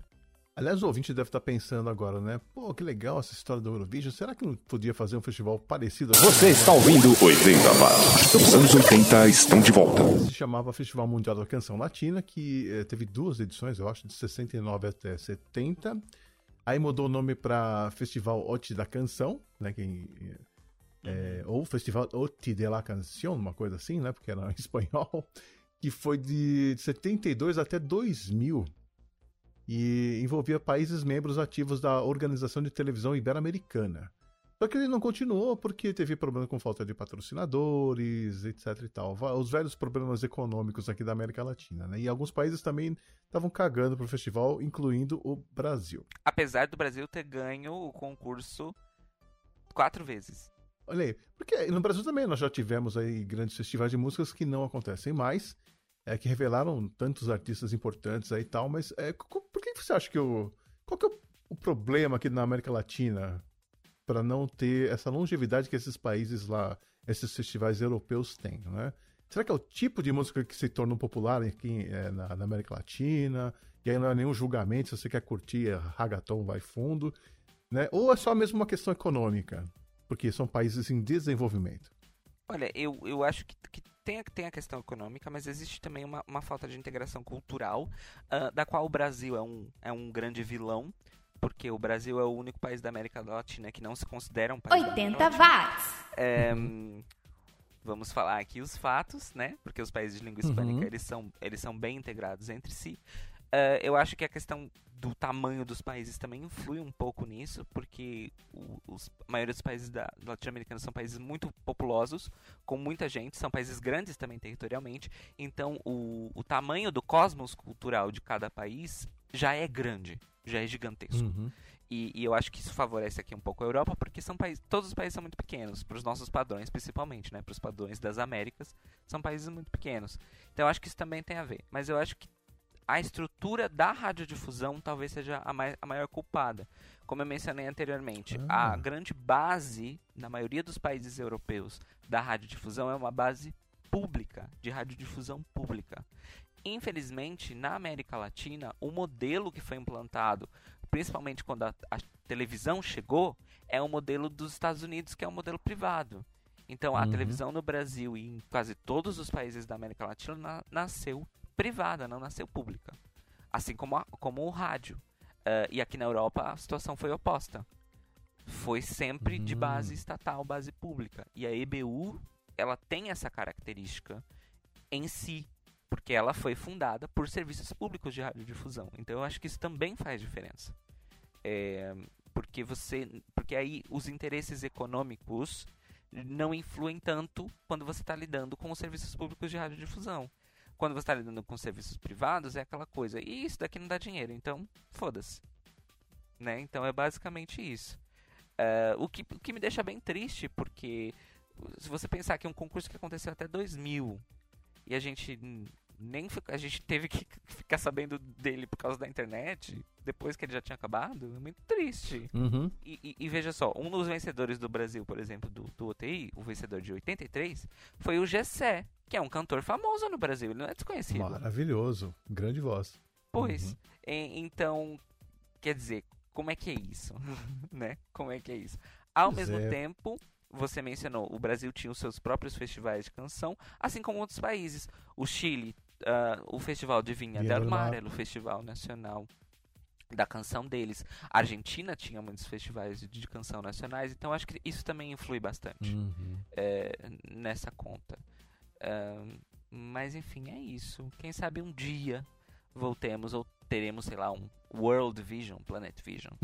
Aliás, o ouvinte deve estar pensando agora, né? Pô, que legal essa história do Eurovision. Será que não podia fazer um festival parecido assim? Você está ouvindo 80 watts. Os anos 80 estão de volta. Se chamava Festival Mundial da Canção Latina, que eh, teve duas edições, eu acho, de 69 até 70. Aí mudou o nome para Festival Oti da Canção, né? Que, eh, ou Festival Oti de la Canción, uma coisa assim, né? Porque era em *laughs* espanhol. Que foi de 72 até 2000. E envolvia países membros ativos da Organização de Televisão Ibero-Americana. Só que ele não continuou porque teve problema com falta de patrocinadores, etc e tal. Os velhos problemas econômicos aqui da América Latina, né? E alguns países também estavam cagando pro festival, incluindo o Brasil. Apesar do Brasil ter ganho o concurso quatro vezes. Olha aí, porque no Brasil também nós já tivemos aí grandes festivais de músicas que não acontecem mais, é, que revelaram tantos artistas importantes aí e tal, mas é, por que você acha que o... Qual que é o, o problema aqui na América Latina para não ter essa longevidade que esses países lá, esses festivais europeus têm, né? Será que é o tipo de música que se tornou popular aqui é, na, na América Latina? E aí não é nenhum julgamento, se você quer curtir é, ragaton, vai fundo, né? Ou é só mesmo uma questão econômica? Porque são países em desenvolvimento. Olha, eu, eu acho que, que tem, a- tem a questão econômica, mas existe também uma, uma falta de integração cultural, ah, da qual o Brasil é um, é um grande vilão, porque o Brasil é o único país da América Latina que não se considera um país. da América 80 Latina. watts. É, vamos falar aqui os fatos, né? Porque os países de língua hispânica Uhum. eles, são, eles são bem integrados entre si. É, eu acho que a questão do tamanho dos países também influi um pouco nisso, porque os, a maioria dos países da latino-americanos são países muito populosos, com muita gente, são países grandes também territorialmente, então o, o tamanho do cosmos cultural de cada país já é grande, já é gigantesco. E, e eu acho que isso favorece aqui um pouco a Europa, porque são países, todos os países são muito pequenos, para os nossos padrões principalmente, né? Para os padrões das Américas, são países muito pequenos. Então eu acho que isso também tem a ver. Mas eu acho que a estrutura da radiodifusão talvez seja a, mai- a maior culpada. Como eu mencionei anteriormente, Ah. a grande base, na maioria dos países europeus, da radiodifusão é uma base pública, de radiodifusão pública. Infelizmente, na América Latina, o modelo que foi implantado, principalmente quando a, a televisão chegou, é o modelo dos Estados Unidos, que é um modelo privado. Então, a Uhum. televisão no Brasil e em quase todos os países da América Latina na- nasceu privada, não nasceu pública. Assim como, a- como o rádio. Ah, e aqui na Europa a situação foi oposta. Foi sempre de Hum. base estatal, base pública. E a EBU, ela tem essa característica em si, porque ela foi fundada por serviços públicos de radiodifusão. Então eu acho que isso também faz diferença. É, porque você, porque aí os interesses econômicos não influem tanto quando você está lidando com os serviços públicos de radiodifusão. Quando você está lidando com serviços privados, é aquela coisa. E isso daqui não dá dinheiro, então foda-se. Né? Então é basicamente isso. É, o, que, o que me deixa bem triste, porque se você pensar que é um concurso que aconteceu até 2000 e a gente nem a gente teve que *laughs* ficar sabendo dele por causa da internet depois que ele já tinha acabado, é muito triste. Uhum. E, e- e veja só, um dos vencedores do Brasil, por exemplo, do, do OTI, o vencedor de 83, foi o Gessé, que é um cantor famoso no Brasil, ele não é desconhecido. Maravilhoso. Grande voz. Pois, Uhum. e- então, quer dizer, como é que é isso? *laughs* né? Como é que é isso? Ao Pois mesmo é. tempo, você mencionou, o Brasil tinha os seus próprios festivais de canção, assim como outros países. O Chile, ah, o Festival de Vinha Vinha del Mar era o festival nacional da canção deles. A Argentina tinha muitos festivais de, de canção nacionais, então acho que isso também influi bastante Uhum. é, nessa conta. Ahn, mas enfim, é isso. Quem sabe um dia voltemos ou teremos, sei lá, um World Vision, Planet Vision.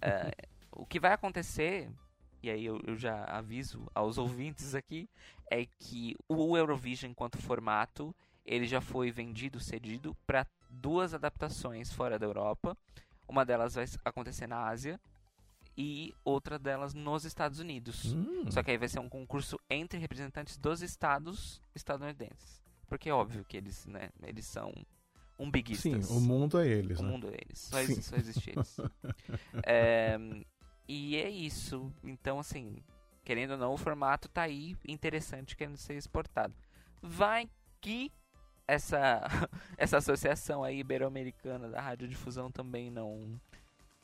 É, *laughs* o que vai acontecer, e aí eu, eu já aviso aos ouvintes aqui, é que o Eurovision enquanto formato, ele já foi vendido, cedido para duas adaptações fora da Europa. Uma delas vai acontecer na Ásia e outra delas nos Estados Unidos. Hum. Só que aí vai ser um concurso entre representantes dos estados estadunidenses. Porque é óbvio que eles, né, eles são um Sim, o mundo é eles, O né? mundo é eles. Só, Sim. exi só existe eles. *laughs* É, e é isso. Então, assim, querendo ou não, o formato tá aí interessante querendo ser exportado. Vai que essa, *laughs* essa associação aí ibero-americana da radiodifusão também não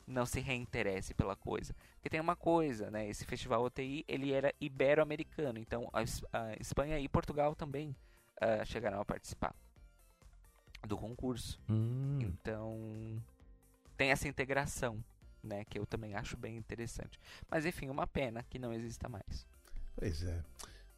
não se reinteresse pela coisa. Porque tem uma coisa, né? Esse festival OTI, ele era ibero-americano. Então, a, Es- a Espanha e Portugal também ah, chegaram a participar do concurso. Hum. Então, tem essa integração, né? Que eu também acho bem interessante. Mas, enfim, uma pena que não exista mais. Pois é.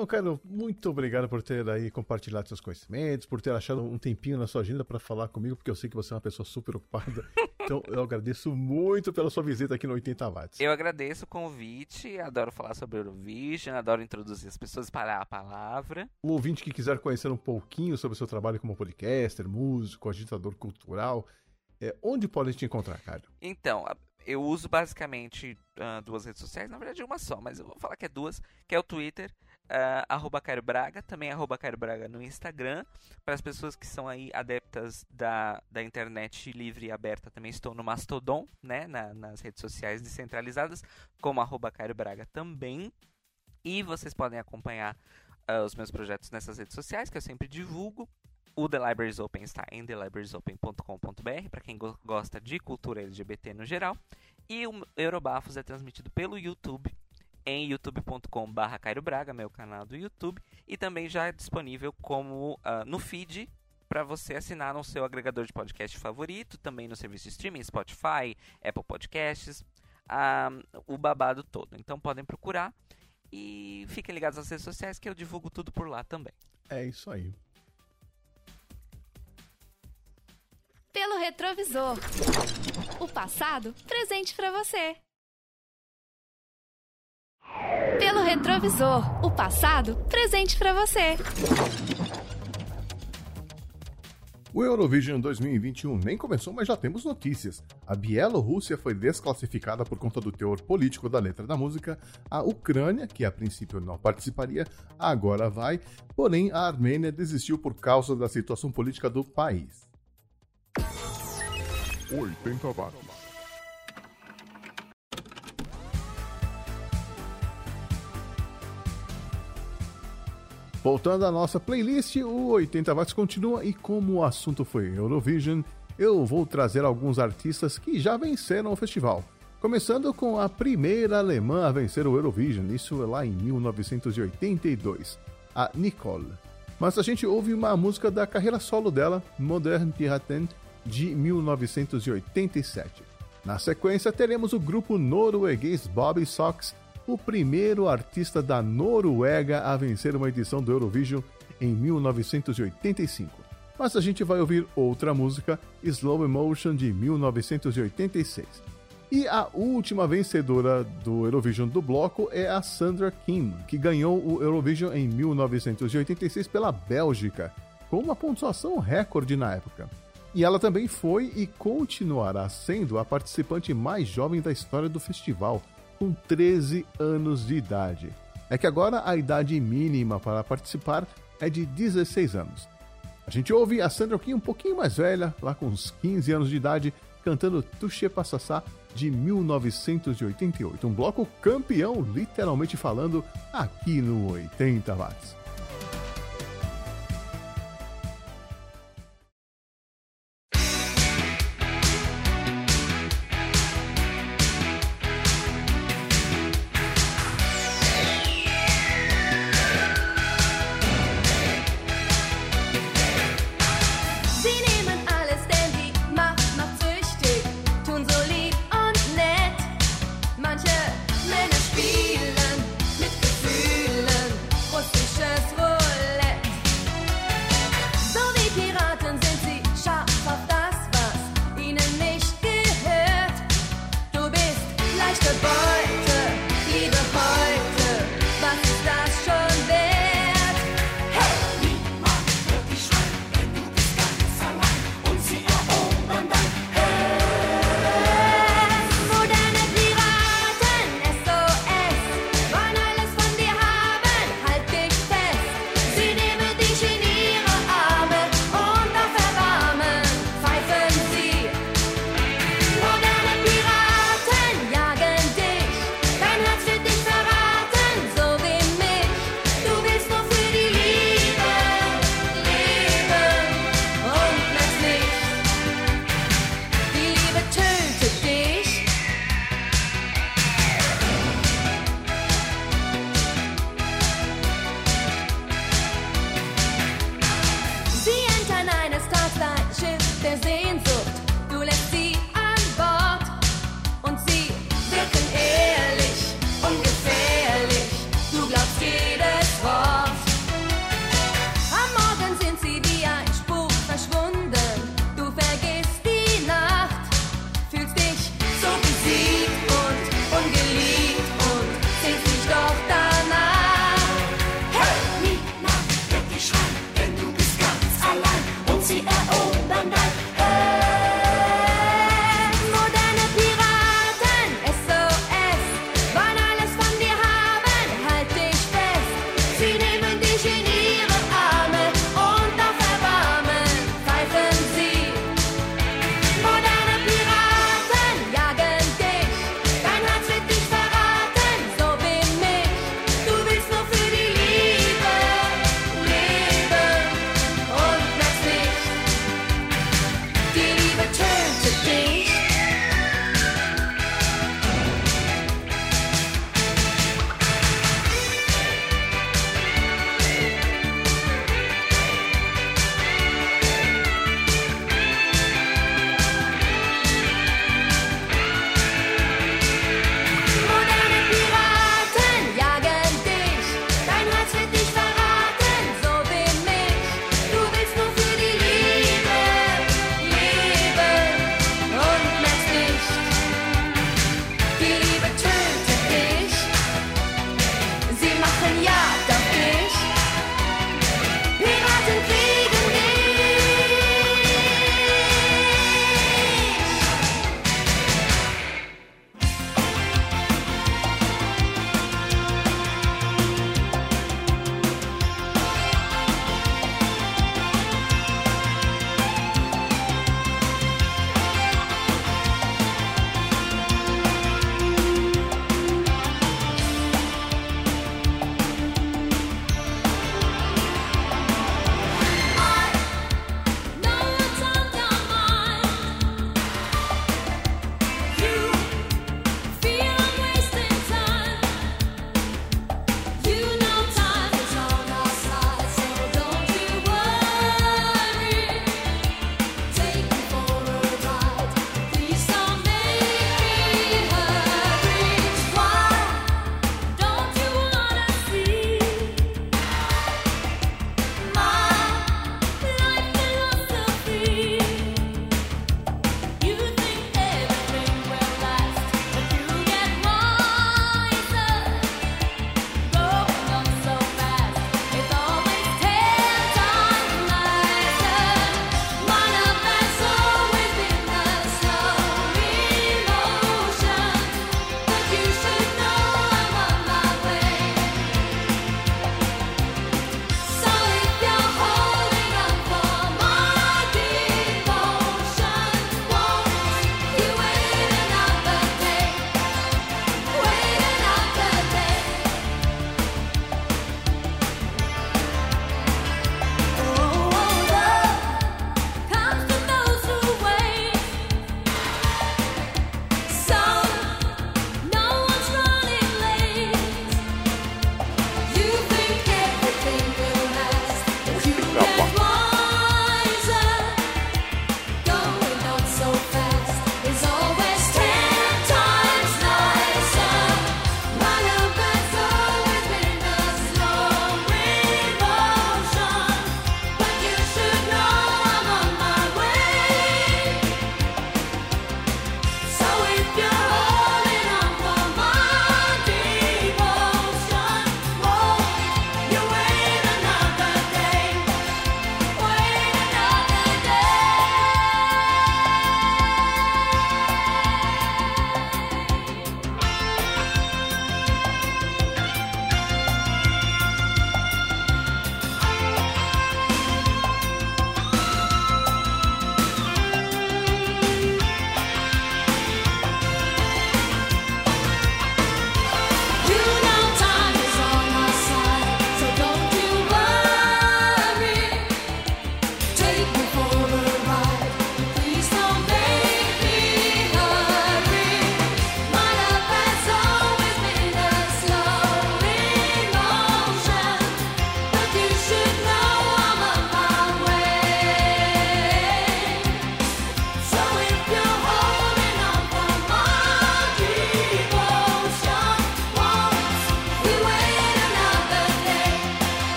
Bom, Caio, muito obrigado por ter aí compartilhado seus conhecimentos, por ter achado um tempinho na sua agenda para falar comigo, porque eu sei que você é uma pessoa super ocupada. *laughs* Então, eu agradeço muito pela sua visita aqui no 80 Watts. Eu agradeço o convite, adoro falar sobre Eurovision, adoro introduzir as pessoas para a palavra. O ouvinte que quiser conhecer um pouquinho sobre o seu trabalho como podcaster, músico, agitador cultural, é, onde pode te encontrar, Caio? Então, eu uso basicamente ah, duas redes sociais, na verdade uma só, mas eu vou falar que é duas, que é o Twitter, ah, arroba Cairo Braga, também arroba Cairo Braga no Instagram. Para as pessoas que são aí adeptas da, da internet livre e aberta, também estou no Mastodon, né, na- nas redes sociais descentralizadas, como arroba Cairo Braga também. E vocês podem acompanhar ah, os meus projetos nessas redes sociais, que eu sempre divulgo. O The Libraries Open está em thelibrariesopen.com.br, para quem go- gosta de cultura LGBT no geral. E o Eurobafos é transmitido pelo YouTube, em youtube.com.br Cairo Braga, meu canal do YouTube. E também já é disponível como ah, no feed para você assinar no seu agregador de podcast favorito, também no serviço de streaming, Spotify, Apple Podcasts, ah, o babado todo. Então podem procurar e fiquem ligados nas redes sociais que eu divulgo tudo por lá também. É isso aí. Pelo retrovisor. O passado presente pra você. Pelo retrovisor. O passado presente pra você. O Eurovision 2021 nem começou, mas já temos notícias. A Bielorrússia foi desclassificada por conta do teor político da letra da música. A Ucrânia, que a princípio não participaria, agora vai. Porém, a Armênia desistiu por causa da situação política do país. 80 watts. Voltando à nossa playlist, o 80 Watts continua e como o assunto foi Eurovision, eu vou trazer alguns artistas que já venceram o festival. Começando com a primeira alemã a vencer o Eurovision, isso lá em 1982, a Nicole. Mas a gente ouve uma música da carreira solo dela, Modern Piraten, de 1987. Na sequência, teremos o grupo norueguês Bobby Sox, o primeiro artista da Noruega a vencer uma edição do Eurovision em 1985. Mas a gente vai ouvir outra música, Slow Emotion, de 1986. E a última vencedora do Eurovision do bloco é a Sandra Kim, que ganhou o Eurovision em 1986 pela Bélgica, com uma pontuação recorde na época. E ela também foi e continuará sendo a participante mais jovem da história do festival, com 13 anos de idade. É que agora a idade mínima para participar é de 16 anos. A gente ouve a Sandra Kim um pouquinho mais velha, lá com uns 15 anos de idade, cantando Touché Passassá de 1988. Um bloco campeão, literalmente falando, aqui no 80 watts.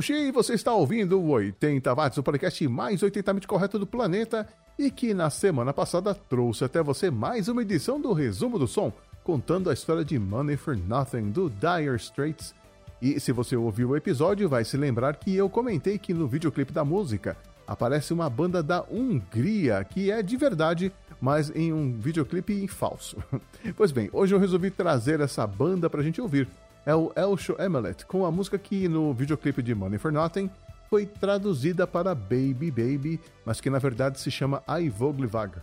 Xi e você está ouvindo o 80 Watts, o podcast mais 80mente correto do planeta e que na semana passada trouxe até você mais uma edição do Resumo do Som, contando a história de Money for Nothing do Dire Straits. E se você ouviu o episódio, vai se lembrar que eu comentei que no videoclipe da música aparece uma banda da Hungria, que é de verdade, mas em um videoclipe falso. *laughs* Pois bem, hoje eu resolvi trazer essa banda pra gente ouvir é o Elsho Emelet, com a música que no videoclipe de Money for Nothing foi traduzida para Baby Baby, mas que na verdade se chama Aivoglivag,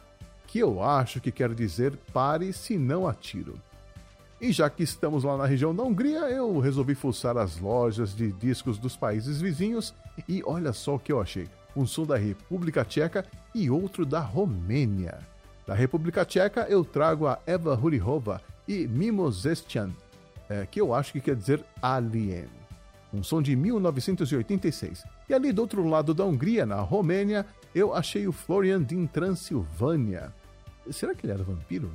que eu acho que quer dizer pare se não atiro. E já que estamos lá na região da Hungria, eu resolvi fuçar as lojas de discos dos países vizinhos e olha só o que eu achei: um som da República Tcheca e outro da Romênia. Da República Tcheca eu trago a Eva Hurihova e Mimozestian, é, que eu acho que quer dizer Alien. Um som de 1986. E ali do outro lado da Hungria, na Romênia, eu achei o Florian din Transilvânia. Será que ele era vampiro?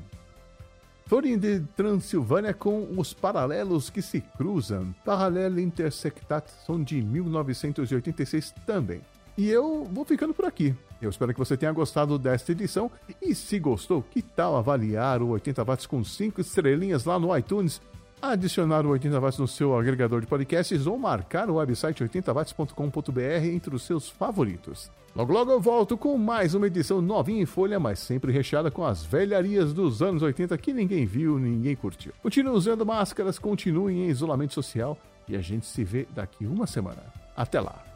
Florian de Transilvânia com os paralelos que se cruzam. Parallel Intersectat, som de 1986 também. E eu vou ficando por aqui. Eu espero que você tenha gostado desta edição. E se gostou, que tal avaliar o 80 watts com 5 estrelinhas lá no iTunes adicionar o 80 Watts no seu agregador de podcasts ou marcar o website 80watts.com.br entre os seus favoritos. Logo logo eu volto com mais uma edição novinha em folha, mas sempre recheada com as velharias dos anos 80 que ninguém viu, ninguém curtiu. Continue usando máscaras, continue em isolamento social e a gente se vê daqui uma semana. Até lá!